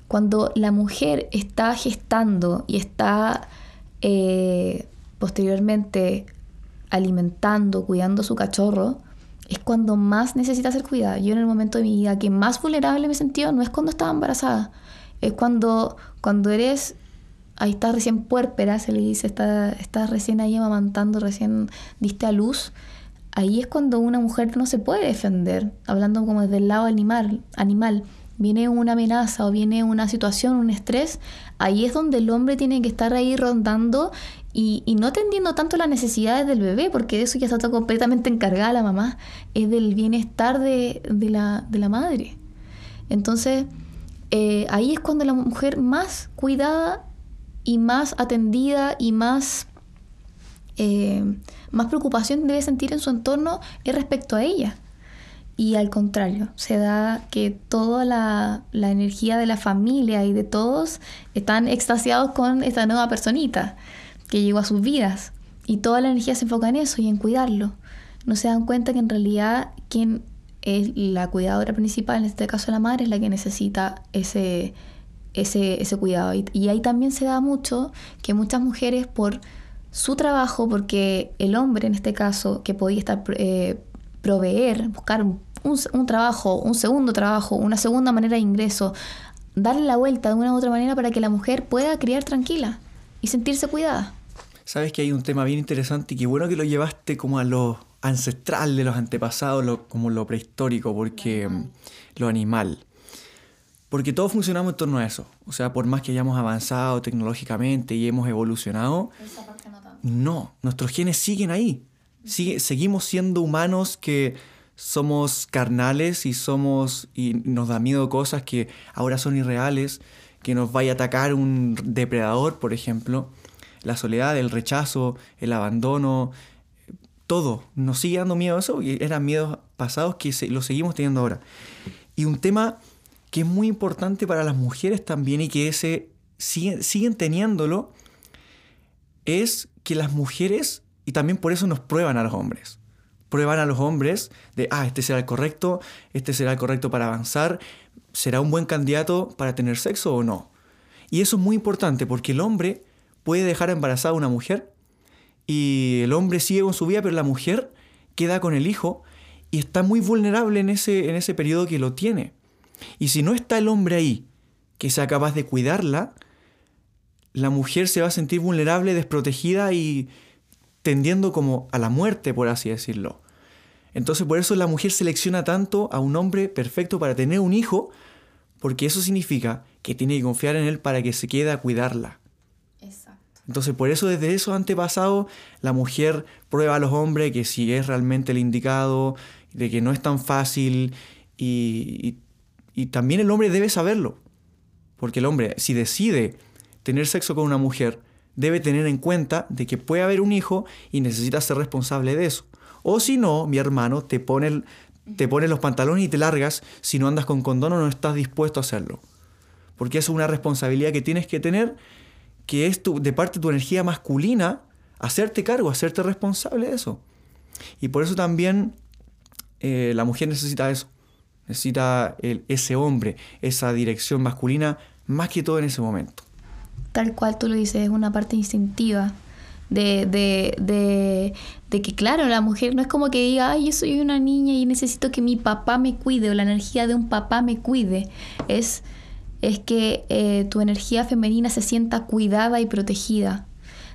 Speaker 2: cuando la mujer está gestando y está eh, posteriormente alimentando, cuidando a su cachorro, es cuando más necesita ser cuidada. Yo en el momento de mi vida que más vulnerable me sentí no es cuando estaba embarazada, es cuando, cuando eres, ahí estás recién puérpera, se le dice, estás, recién ahí amamantando, recién diste a luz. ahí es cuando una mujer no se puede defender, hablando como desde el lado animal, animal. Viene una amenaza o viene una situación, un estrés, ahí es donde el hombre tiene que estar ahí rondando y, no atendiendo tanto las necesidades del bebé, porque de eso ya está completamente encargada la mamá, es del bienestar de, la, de la madre. Entonces, eh, ahí es cuando la mujer más cuidada y más atendida y más, eh, más preocupación debe sentir en su entorno es respecto a ella. Y al contrario, se da que toda la, la, energía de la familia y de todos están extasiados con esta nueva personita que llegó a sus vidas. Y toda la energía se enfoca en eso y en cuidarlo. No se dan cuenta que en realidad quien es la cuidadora principal, en este caso la madre, es la que necesita ese, ese, ese cuidado. Y, ahí también se da mucho que muchas mujeres por su trabajo, porque el hombre en este caso, que podía estar eh, proveer, buscar un, un, trabajo, un segundo trabajo, una segunda manera de ingreso, darle la vuelta de una u otra manera para que la mujer pueda criar tranquila y sentirse cuidada.
Speaker 1: Sabes que hay un tema bien interesante y qué bueno que lo llevaste como a lo ancestral de los antepasados, lo, como lo prehistórico, porque mm, lo animal. Porque todos funcionamos en torno a eso. O sea, por más que hayamos avanzado tecnológicamente y hemos evolucionado, no, nuestros genes siguen ahí. Sigue, seguimos siendo humanos que somos carnales y somos y nos da miedo cosas que ahora son irreales, que nos vaya a atacar un depredador, por ejemplo, la soledad, el rechazo, el abandono, todo. Nos sigue dando miedo eso y eran miedos pasados que se, los seguimos teniendo ahora. Y un tema que es muy importante para las mujeres también y que ese, siguen, siguen teniéndolo, es que las mujeres, y también por eso nos prueban a los hombres, prueban a los hombres de, ah, este será el correcto, este será el correcto para avanzar, será un buen candidato para tener sexo o no. Y eso es muy importante porque el hombre puede dejar embarazada a una mujer y el hombre sigue con su vida, pero la mujer queda con el hijo y está muy vulnerable en ese, en ese periodo que lo tiene. Y si no está el hombre ahí, que sea capaz de cuidarla, la mujer se va a sentir vulnerable, desprotegida y tendiendo como a la muerte, por así decirlo. Entonces por eso la mujer selecciona tanto a un hombre perfecto para tener un hijo, porque eso significa que tiene que confiar en él para que se quede a cuidarla. Entonces por eso desde esos antepasados la mujer prueba a los hombres que si es realmente el indicado, de que no es tan fácil y y también el hombre debe saberlo. Porque el hombre, si decide tener sexo con una mujer, debe tener en cuenta de que puede haber un hijo y necesita ser responsable de eso. O si no, mi hermano, te pone, te pone los pantalones y te largas si no andas con condón o no estás dispuesto a hacerlo. Porque es una responsabilidad que tienes que tener, que es tu, de parte de tu energía masculina, hacerte cargo, hacerte responsable de eso. Y por eso también eh, la mujer necesita eso necesita ese hombre, esa dirección masculina, más que todo en ese momento.
Speaker 2: Tal cual tú lo dices, es una parte instintiva. De, de, de, de, que, claro, la mujer no es como que diga, ay, yo soy una niña y necesito que mi papá me cuide o la energía de un papá me cuide. Es, es que eh, tu energía femenina se sienta cuidada y protegida.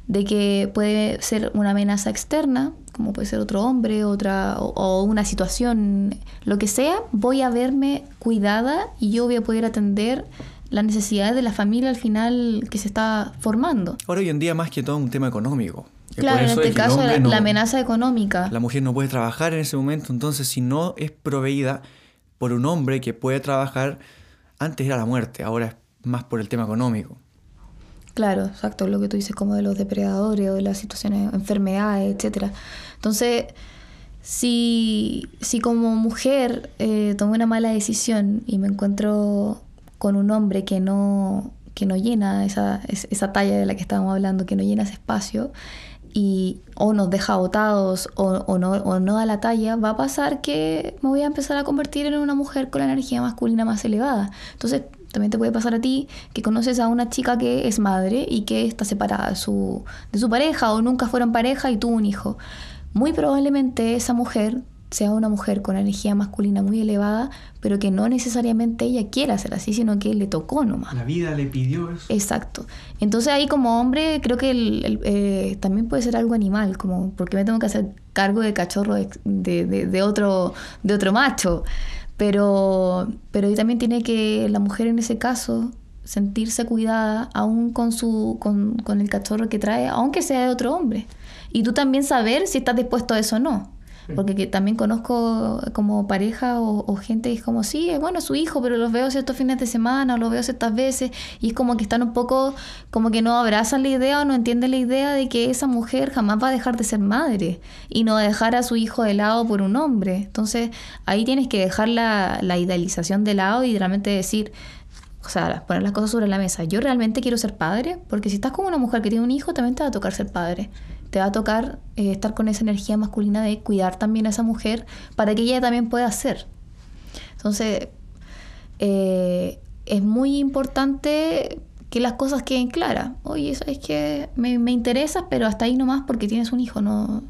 Speaker 2: De que puede ser una amenaza externa, como puede ser otro hombre, otra o, una situación, lo que sea, voy a verme cuidada y yo voy a poder atender las necesidades de la familia al final que se está formando.
Speaker 1: Ahora hoy en día más que todo un tema económico.
Speaker 2: Claro, en este caso la, amenaza económica.
Speaker 1: La mujer no puede trabajar en ese momento, entonces si no es proveída por un hombre que puede trabajar, antes era la muerte, ahora es más por el tema económico.
Speaker 2: Claro, exacto, lo que tú dices como de los depredadores o de las situaciones, enfermedades, etcétera. Entonces, si, si como mujer eh, tomo una mala decisión y me encuentro con un hombre que no, que no llena esa, esa talla de la que estábamos hablando, que no llena ese espacio, y o nos deja botados o, o, no, o no da la talla, va a pasar que me voy a empezar a convertir en una mujer con la energía masculina más elevada. Entonces, también te puede pasar a ti que conoces a una chica que es madre y que está separada de su, de su pareja o nunca fueron pareja y tuvo un hijo. Muy probablemente esa mujer sea una mujer con energía masculina muy elevada, pero que no necesariamente ella quiera ser así, sino que le tocó nomás.
Speaker 1: La vida le pidió eso.
Speaker 2: Exacto. Entonces ahí como hombre creo que eh, también puede ser algo animal, como porque me tengo que hacer cargo de cachorro de, de, otro, de otro macho. Pero, pero también tiene que la mujer en ese caso sentirse cuidada aún con, su, con, con el cachorro que trae, aunque sea de otro hombre. Y tú también saber si estás dispuesto a eso o no. Porque también conozco como pareja o, gente que es como, sí, bueno su hijo, pero los veo ciertos fines de semana o los veo ciertas veces y es como que están un poco, como que no abrazan la idea o no entienden la idea de que esa mujer jamás va a dejar de ser madre y no dejar a su hijo de lado por un hombre. Entonces ahí tienes que dejar la, la idealización de lado y realmente decir, o sea, poner las cosas sobre la mesa. Yo realmente quiero ser padre, porque si estás con una mujer que tiene un hijo, también te va a tocar ser padre te va a tocar eh, estar con esa energía masculina de cuidar también a esa mujer para que ella también pueda hacer. Entonces, eh, es muy importante que las cosas queden claras. Oye, sabes que me, me interesa, pero hasta ahí nomás porque tienes un hijo, no,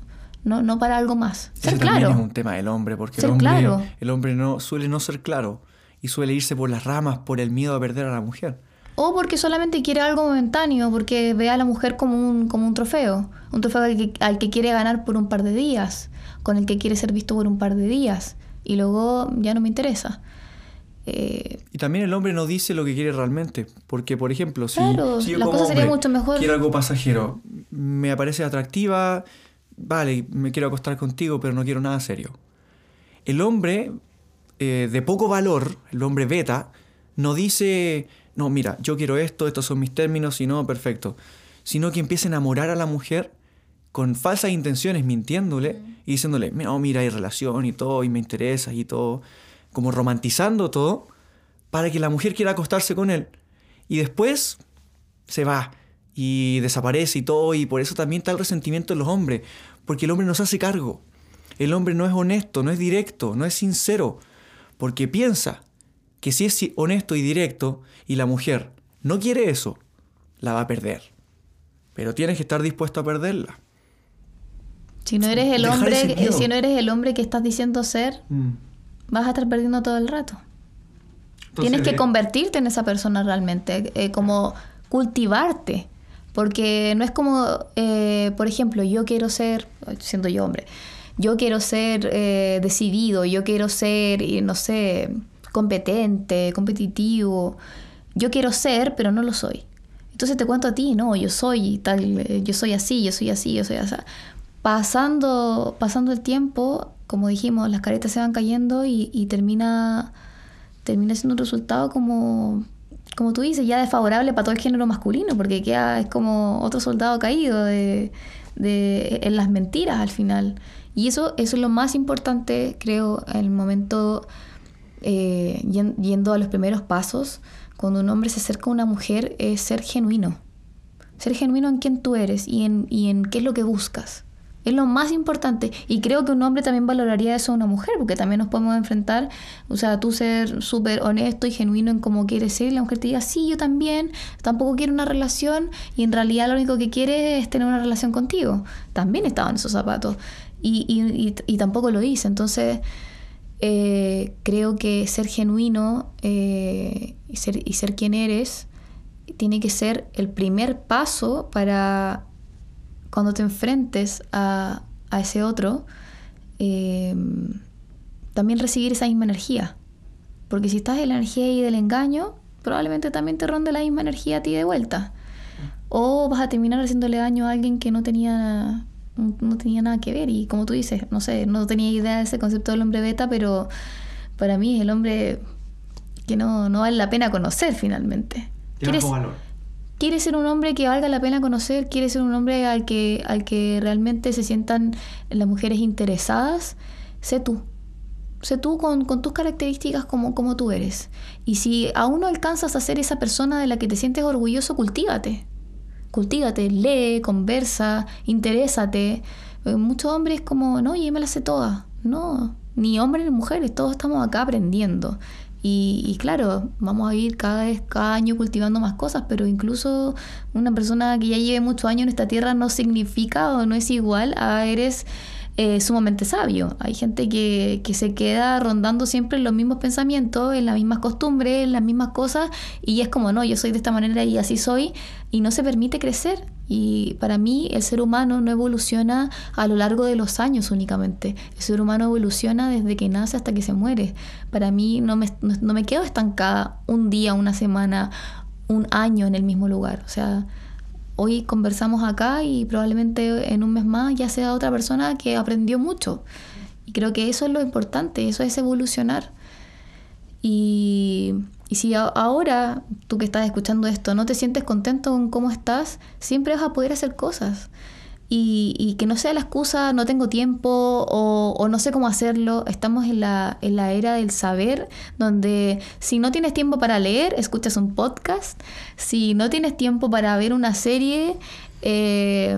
Speaker 2: no, no para algo más.
Speaker 1: Ser claro. es un tema del hombre, porque el hombre, el hombre no, suele no ser claro y suele irse por las ramas por el miedo a perder a la mujer.
Speaker 2: O porque solamente quiere algo momentáneo, porque ve a la mujer como un, como un trofeo, un trofeo al que, quiere ganar por un par de días, con el que quiere ser visto por un par de días, y luego ya no me interesa.
Speaker 1: Eh, y también el hombre no dice lo que quiere realmente, porque por ejemplo, si, yo
Speaker 2: como hombre mucho mejor.
Speaker 1: quiero algo pasajero, me aparece atractiva, vale, me quiero acostar contigo, pero no quiero nada serio. El hombre eh, de poco valor, el hombre beta, no dice no, mira, yo quiero esto, estos son mis términos, y no, perfecto. Sino que empieza a enamorar a la mujer con falsas intenciones, mintiéndole y diciéndole, no, mira, hay relación y todo, y me interesa y todo, como romantizando todo, para que la mujer quiera acostarse con él. Y después se va y desaparece y todo, y por eso también está el resentimiento de los hombres, porque el hombre no se hace cargo. El hombre no es honesto, no es directo, no es sincero, porque piensa que si es honesto y directo y la mujer no quiere eso, la va a perder. Pero tienes que estar dispuesto a perderla.
Speaker 2: Si no eres el hombre, si no eres el hombre que estás diciendo ser, mm. vas a estar perdiendo todo el rato. tienes que convertirte en esa persona realmente, eh, como cultivarte. Porque no es como, eh, por ejemplo, yo quiero ser, siendo yo hombre, yo quiero ser eh, decidido, yo quiero ser, no sé, competente, competitivo. Yo quiero ser, pero no lo soy. Entonces te cuento a ti, no, yo soy tal, yo soy así, yo soy así, yo soy así. Pasando, pasando el tiempo, como dijimos, las caretas se van cayendo y, termina, termina siendo un resultado como, como tú dices, ya desfavorable para todo el género masculino, porque queda, es como otro soldado caído de, de, en las mentiras al final. Y eso, eso es lo más importante, creo, en el momento eh, yendo a los primeros pasos, cuando un hombre se acerca a una mujer, es ser genuino. Ser genuino en quién tú eres y en, y en qué es lo que buscas. Es lo más importante. Y creo que un hombre también valoraría eso a una mujer, porque también nos podemos enfrentar, o sea, tú ser súper honesto y genuino en cómo quieres ser, y la mujer te diga, sí, yo también, tampoco quiero una relación, y en realidad lo único que quiere es tener una relación contigo. También estaba en esos zapatos. Y, y, y tampoco lo hice. Entonces, eh, creo que ser genuino eh, y, ser, y, ser, quien eres tiene que ser el primer paso para cuando te enfrentes a, a ese otro, eh, también recibir esa misma energía. Porque si estás en la energía y del engaño, probablemente también te ronde la misma energía a ti de vuelta. O vas a terminar haciéndole daño a alguien que no tenía no, tenía nada que ver. Y como tú dices, no sé, no tenía idea de ese concepto del hombre beta, pero para mí es el hombre que no, no vale la pena conocer finalmente. ¿Quieres, ¿Quieres ser un hombre que valga la pena conocer? ¿Quieres ser un hombre al que, al que realmente se sientan las mujeres interesadas? Sé tú. Sé tú con, con tus características como, como tú eres. Y si aún no alcanzas a ser esa persona de la que te sientes orgulloso, cultívate cultívate, lee, conversa, interésate. Eh, muchos hombres como, no, yo me la sé toda. No, ni hombres ni mujeres, todos estamos acá aprendiendo. Y, claro, vamos a ir cada vez, cada año cultivando más cosas, pero incluso una persona que ya lleve muchos años en esta tierra no significa o no es igual a eres eh, sumamente sabio. Hay gente que, que, se queda rondando siempre en los mismos pensamientos, en las mismas costumbres, en las mismas cosas, y es como, no, yo soy de esta manera y así soy, y no se permite crecer. Y para mí el ser humano no evoluciona a lo largo de los años únicamente. El ser humano evoluciona desde que nace hasta que se muere. Para mí no me, no me quedo estancada un día, una semana, un año en el mismo lugar. O sea, hoy conversamos acá y probablemente en un mes más ya sea otra persona que aprendió mucho. Y creo que eso es lo importante, eso es evolucionar. Y, y si ahora tú que estás escuchando esto no te sientes contento con cómo estás, siempre vas a poder hacer cosas y, que no sea la excusa no tengo tiempo o, no sé cómo hacerlo. Estamos en la, en la, era del saber, donde si no tienes tiempo para leer, escuchas un podcast. Si no tienes tiempo para ver una serie eh,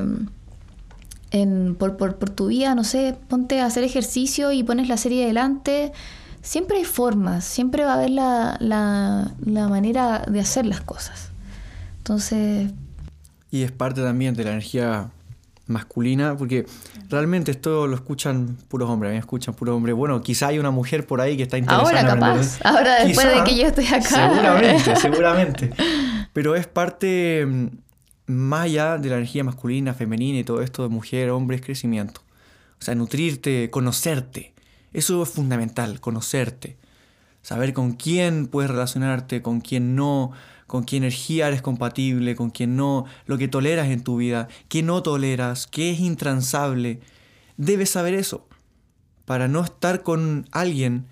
Speaker 2: en, por, por, por, tu vida, no sé, ponte a hacer ejercicio y pones la serie adelante. Siempre hay formas, siempre va a haber la, la, la manera de hacer las cosas. Entonces...
Speaker 1: Y es parte también de la energía masculina, porque realmente esto lo escuchan puros hombres, a mí me escuchan puros hombres. Bueno, quizá hay una mujer por ahí que está interesada.
Speaker 2: Ahora capaz, ahora después de que yo estoy acá.
Speaker 1: Seguramente, seguramente. Pero es parte mm, más allá de la energía masculina, femenina y todo esto de mujer, hombre, es crecimiento. O sea, nutrirte, conocerte. Eso es fundamental, conocerte. Saber con quién puedes relacionarte, con quién no, con qué energía eres compatible, con quién no, lo que toleras en tu vida, qué no toleras, qué es intransable. Debes saber eso para no estar con alguien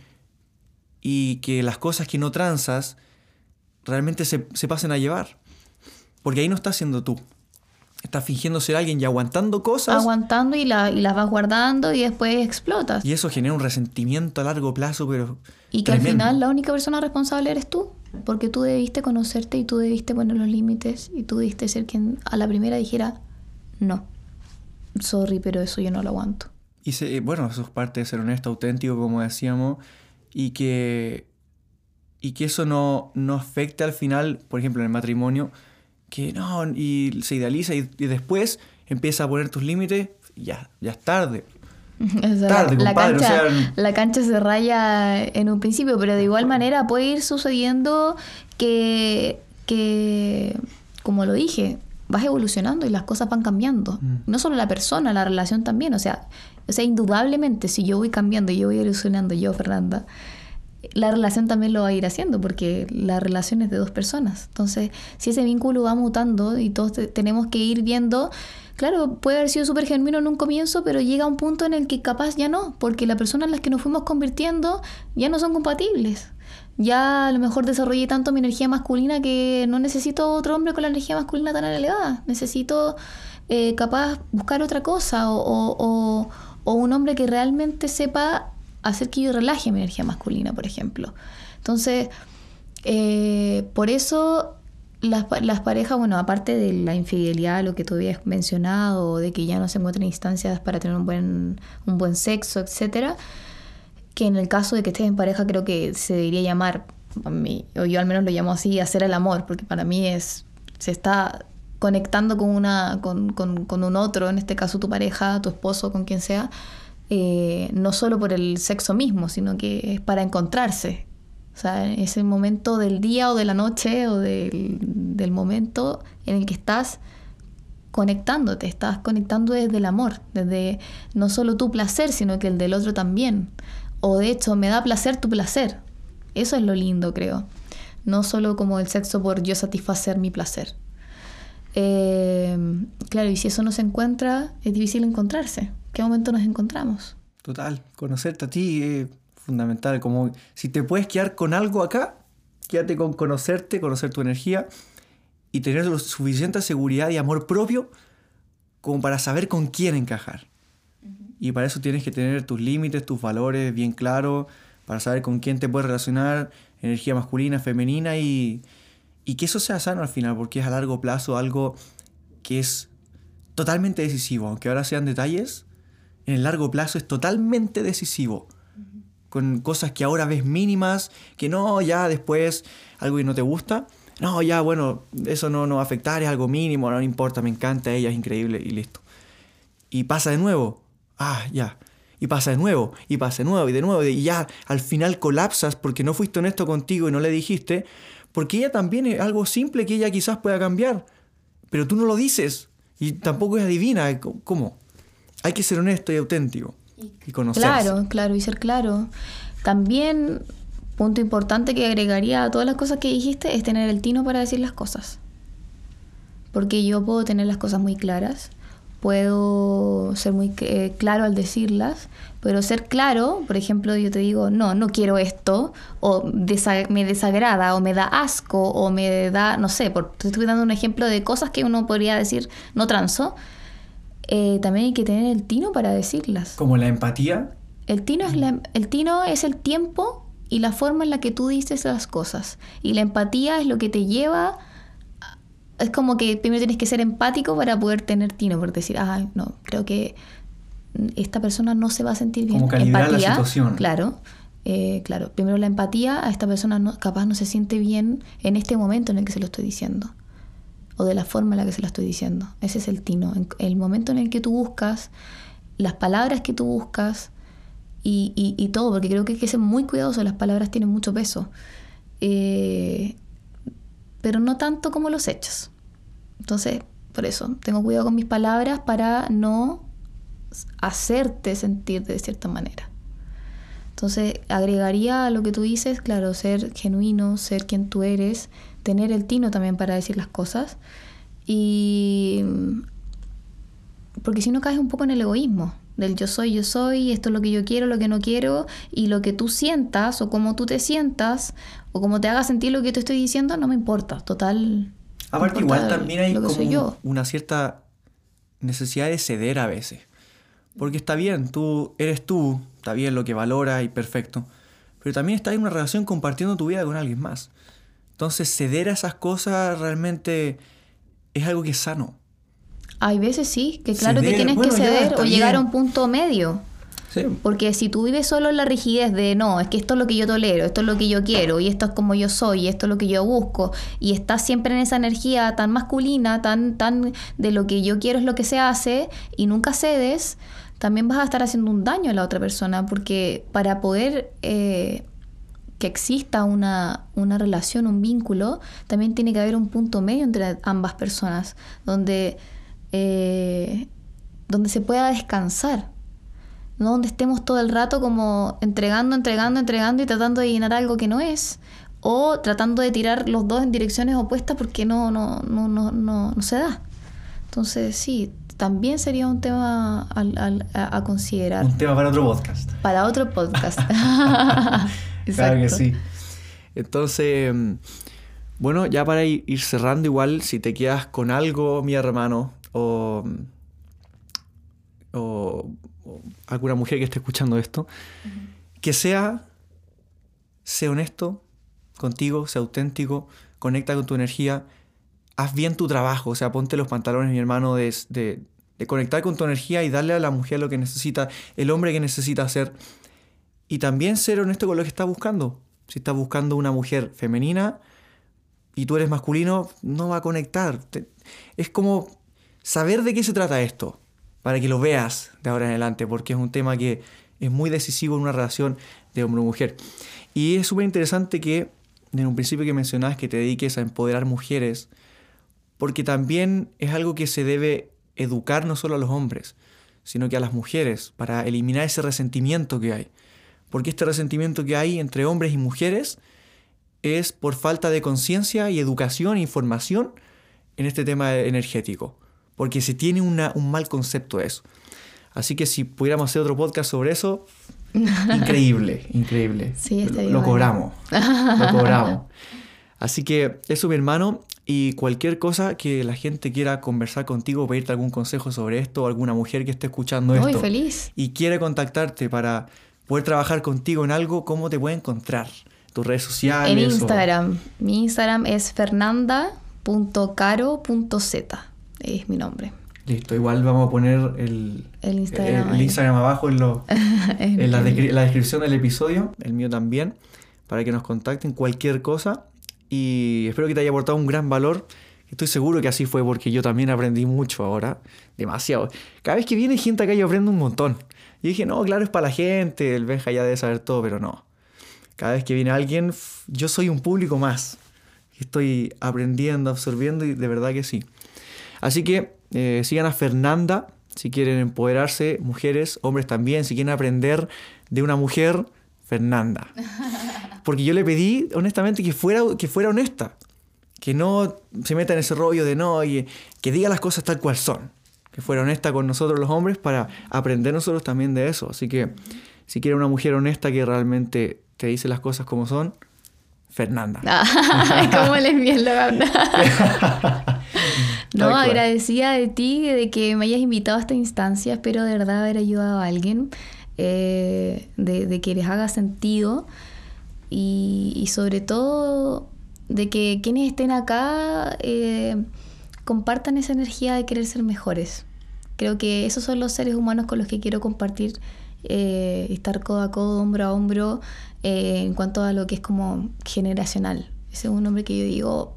Speaker 1: y que las cosas que no transas realmente se, pasen a llevar. Porque ahí no estás siendo tú. Estás fingiendo ser alguien y aguantando cosas.
Speaker 2: Aguantando y, y, las vas guardando y después explotas.
Speaker 1: Y eso genera un resentimiento a largo plazo, pero.
Speaker 2: Y que al final la única persona responsable eres tú porque tú debiste conocerte y tú debiste poner los límites y tú debiste ser quien a la primera dijera, no, sorry, pero eso yo no lo aguanto.
Speaker 1: Y bueno, eso es parte de ser honesto, auténtico, como decíamos, y que, y que eso no, no afecte al final, por ejemplo, en el matrimonio, que no, y se idealiza y, y después empieza a poner tus límites, ya, ya es tarde
Speaker 2: la, cancha, la cancha se raya en un principio, pero de igual manera puede ir sucediendo que, que como lo dije, vas evolucionando y las cosas van cambiando. Mm. No solo la persona, la relación también. O sea, o sea, indudablemente, si yo voy cambiando y yo voy evolucionando, yo, Fernanda, la relación también lo va a ir haciendo, porque la relación es de dos personas. Entonces, si ese vínculo va mutando y todos tenemos que ir viendo claro, puede haber sido súper genuino en un comienzo, pero llega un punto en el que capaz ya no, porque la persona en las que nos fuimos convirtiendo ya no son compatibles. Ya a lo mejor desarrollé tanto mi energía masculina que no necesito otro hombre con la energía masculina tan elevada. Necesito eh, capaz buscar otra cosa o, un hombre que realmente sepa hacer que yo relaje mi energía masculina, por ejemplo. Entonces, eh, por eso las, las, parejas, bueno, aparte de la infidelidad, lo que tú habías mencionado, de que ya no se encuentran instancias para tener un buen, un buen sexo, etcétera, que en el caso de que estés en pareja creo que se debería llamar, a mí, o yo al menos lo llamo así, hacer el amor, porque para mí es, se está conectando con, una, con, con, con un otro, en este caso tu pareja, tu esposo, con quien sea, eh, no solo por el sexo mismo, sino que es para encontrarse, o sea, ese momento del día o de la noche o del, momento en el que estás conectándote, estás conectando desde el amor, desde no solo tu placer, sino que el del otro también. O de hecho, me da placer tu placer. Eso es lo lindo, creo. No solo como el sexo por yo satisfacer mi placer. Eh, claro, y si eso no se encuentra, es difícil encontrarse. ¿Qué momento nos encontramos?
Speaker 1: Total, conocerte a ti. Eh, fundamental. Como si te puedes quedar con algo acá, quédate con conocerte, conocer tu energía y tener lo suficiente seguridad y amor propio como para saber con quién encajar. Y para eso tienes que tener tus límites, tus valores bien claros, para saber con quién te puedes relacionar, energía masculina, femenina y, y que eso sea sano al final, porque es a largo plazo algo que es totalmente decisivo, aunque ahora sean detalles, en el largo plazo es totalmente decisivo con cosas que ahora ves mínimas, que no, ya después algo que no te gusta, no, ya bueno, eso no, no va a afectar, es algo mínimo, no, importa, me encanta, ella es increíble y listo. Y pasa de nuevo, Ah, ya. Y pasa de nuevo, y pasa de nuevo, y de nuevo, y ya al final colapsas porque no fuiste honesto contigo y no le dijiste, porque ella también es algo simple que ella quizás pueda cambiar, pero tú no lo dices y tampoco es adivina. ¿Cómo? Hay que ser honesto y auténtico y conocerse.
Speaker 2: Claro, claro, y ser claro. También, punto importante que agregaría a todas las cosas que dijiste es tener el tino para decir las cosas. Porque yo puedo tener las cosas muy claras, puedo ser muy eh, claro al decirlas, pero ser claro, por ejemplo, yo te digo, no, no quiero esto, o me desagrada, o me da asco, o me da, no sé, por, te estoy dando un ejemplo de cosas que uno podría decir, no transo, eh, también hay que tener el tino para decirlas.
Speaker 1: ¿Como la empatía?
Speaker 2: El tino, es el tino es el tiempo y la forma en la que tú dices las cosas. Y la empatía es lo que te lleva es como que primero tienes que ser empático para poder tener tino, por decir, ah, no, creo que esta persona no se va a sentir bien.
Speaker 1: Como calibrar la situación.
Speaker 2: Claro, eh, claro. Primero la empatía, a esta persona no, capaz no se siente bien en este momento en el que se lo estoy diciendo. O de la forma en la que se lo estoy diciendo. Ese es el tino. El momento en el que tú buscas, las palabras que tú buscas y, y, todo, porque creo que hay que ser muy cuidadoso, las palabras tienen mucho peso. Eh, pero no tanto como los hechos. Entonces, por eso, tengo cuidado con mis palabras para no hacerte sentir de cierta manera. Entonces, agregaría a lo que tú dices, claro, ser genuino, ser quien tú eres, tener el tino también para decir las cosas. Y. Porque si no caes un poco en el egoísmo, del yo soy, yo soy, esto es lo que yo quiero, lo que no quiero, y lo que tú sientas, o cómo tú te sientas, o cómo te haga sentir lo que te estoy diciendo, no me importa, total.
Speaker 1: Aparte, igual también hay como una cierta necesidad de ceder a veces. Porque está bien, tú eres tú, está bien lo que valora y perfecto. Pero también estás en una relación compartiendo tu vida con alguien más. Entonces, ceder a esas cosas realmente es algo que es sano.
Speaker 2: Hay veces sí, que claro que tienes que ceder o llegar a un punto medio. Porque si tú vives solo en la rigidez de no, es que esto es lo que yo tolero, esto es lo que yo quiero, y esto es como yo soy, y esto es lo que yo busco, y estás siempre en esa energía tan masculina, tan, tan de lo que yo quiero es lo que se hace, y nunca cedes, también vas a estar haciendo un daño a la otra persona, porque para poder eh, que exista una, una relación, un vínculo, también tiene que haber un punto medio entre ambas personas, donde eh, donde se pueda descansar, no donde estemos todo el rato como entregando, entregando, entregando y tratando de llenar algo que no es, o tratando de tirar los dos en direcciones opuestas porque no, no, no, no, no, no se da. Entonces sí, también sería un tema a, considerar.
Speaker 1: Un tema para otro podcast.
Speaker 2: Para otro podcast.
Speaker 1: claro que sí. Entonces, bueno, ya para ir cerrando igual, si te quedas con algo, mi hermano, o, o, alguna mujer que esté escuchando esto, que sea, sea honesto contigo, sea auténtico, conecta con tu energía, haz bien tu trabajo, o sea, ponte los pantalones, mi hermano, de, de, de conectar con tu energía y darle a la mujer lo que necesita, el hombre que necesita hacer, y también ser honesto con lo que estás buscando. Si estás buscando una mujer femenina y tú eres masculino, no va a conectar. Es como saber de qué se trata esto, para que lo veas de ahora en adelante, porque es un tema que es muy decisivo en una relación de hombre-mujer. Y es súper interesante que, en un principio que mencionabas, que te dediques a empoderar mujeres, porque también es algo que se debe educar no solo a los hombres, sino que a las mujeres, para eliminar ese resentimiento que hay. Porque este resentimiento que hay entre hombres y mujeres es por falta de conciencia y educación e información en este tema energético porque se tiene un mal concepto de eso. Así que si pudiéramos hacer otro podcast sobre eso, increíble, increíble.
Speaker 2: Sí,
Speaker 1: lo, lo cobramos, lo cobramos. Así que eso, mi hermano, y cualquier cosa que la gente quiera conversar contigo, pedirte algún consejo sobre esto, o alguna mujer que esté escuchando Muy esto
Speaker 2: feliz.
Speaker 1: y quiere contactarte para poder trabajar contigo en algo, ¿cómo te puede encontrar? Tus redes sociales.
Speaker 2: En Instagram. Mi Instagram es fernanda.caro.z es mi nombre.
Speaker 1: Listo, igual vamos a poner el, el Instagram, abajo en, en, la, descripción del episodio, el mío también, para que nos contacten cualquier cosa. Y espero que te haya aportado un gran valor, Estoy seguro que así fue porque yo también aprendí mucho ahora, demasiado. Cada vez que viene gente acá yo aprendo un montón. Y dije, no, claro, es para la gente, el Benja ya debe saber todo, pero no. Cada vez que viene alguien, yo soy un público más. Estoy aprendiendo, absorbiendo y de verdad que sí. Así que eh, sigan a Fernanda si quieren empoderarse, mujeres, hombres también, si quieren aprender de una mujer, Fernanda. Porque yo le pedí, honestamente, que fuera, que fuera honesta. Que no se meta en ese rollo de no, y que diga las cosas tal cual son. Que fuera honesta con nosotros los hombres para aprender nosotros también de eso. Así que si quieren una mujer honesta que realmente te dice las cosas como son, Fernanda.
Speaker 2: ¿Cómo les vi la No, agradecida de ti, de que me hayas invitado a esta instancia. Espero de verdad haber ayudado a alguien, eh, de, que les haga sentido y, sobre todo de que quienes estén acá eh, compartan esa energía de querer ser mejores. Creo que esos son los seres humanos con los que quiero compartir, eh, estar codo a codo, hombro a hombro, en cuanto a lo que es como generacional. Ese es un hombre que yo digo,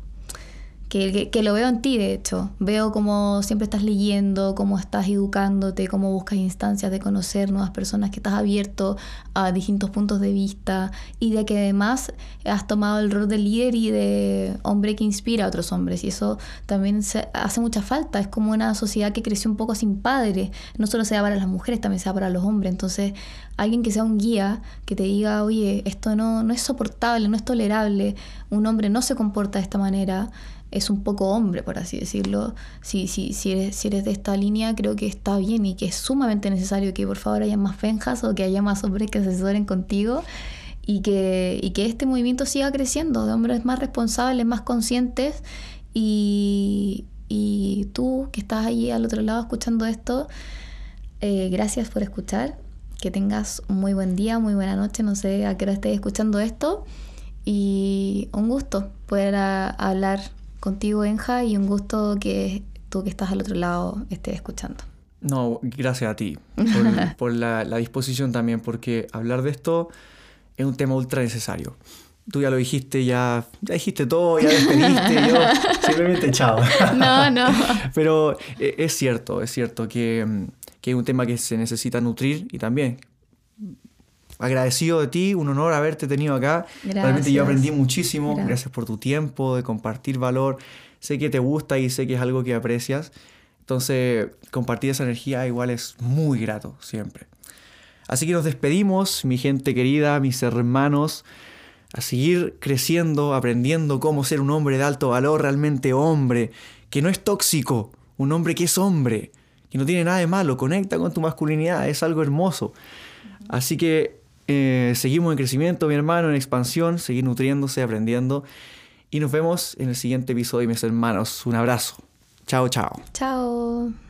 Speaker 2: que, que, lo veo en ti, de hecho. Veo cómo siempre estás leyendo, cómo estás educándote, cómo buscas instancias de conocer nuevas personas, que estás abierto a distintos puntos de vista y de que además has tomado el rol de líder y de hombre que inspira a otros hombres. Y eso también hace mucha falta. Es como una sociedad que creció un poco sin padres. No solo sea para las mujeres, también sea para los hombres. Entonces, alguien que sea un guía, que te diga, oye, esto no, no es soportable, no es tolerable, un hombre no se comporta de esta manera es un poco hombre, por así decirlo. Si, si, si, eres, si eres de esta línea, creo que está bien y que es sumamente necesario que por favor haya más fenjas o que haya más hombres que asesoren contigo y que, y que este movimiento siga creciendo, de hombres más responsables, más conscientes y, y tú que estás ahí al otro lado escuchando esto, eh, gracias por escuchar. Que tengas un muy buen día, muy buena noche, no sé a qué hora estés escuchando esto. Y un gusto poder hablar contigo, Enja, y un gusto que tú que estás al otro lado estés escuchando.
Speaker 1: No, gracias a ti por, la, disposición también, porque hablar de esto es un tema ultra necesario. Tú ya lo dijiste, ya, ya dijiste todo, ya despediste, yo simplemente chao.
Speaker 2: No, no.
Speaker 1: Pero eh, es cierto, es cierto que, que es un tema que se necesita nutrir y también agradecido de ti, un honor haberte tenido acá. Realmente yo aprendí muchísimo. Gracias. por tu tiempo, de compartir valor. Sé que te gusta y sé que es algo que aprecias. Entonces, compartir esa energía igual es muy grato siempre. Así que nos despedimos, mi gente querida, mis hermanos, a seguir creciendo, aprendiendo cómo ser un hombre de alto valor, realmente hombre, que no es tóxico, un hombre que es hombre, que no tiene nada de malo, conecta con tu masculinidad, es algo hermoso. Así que eh, seguimos en crecimiento, mi hermano, en expansión, seguir nutriéndose, aprendiendo. Y nos vemos en el siguiente episodio, mis hermanos. Un abrazo. Chao, chao.
Speaker 2: Chao.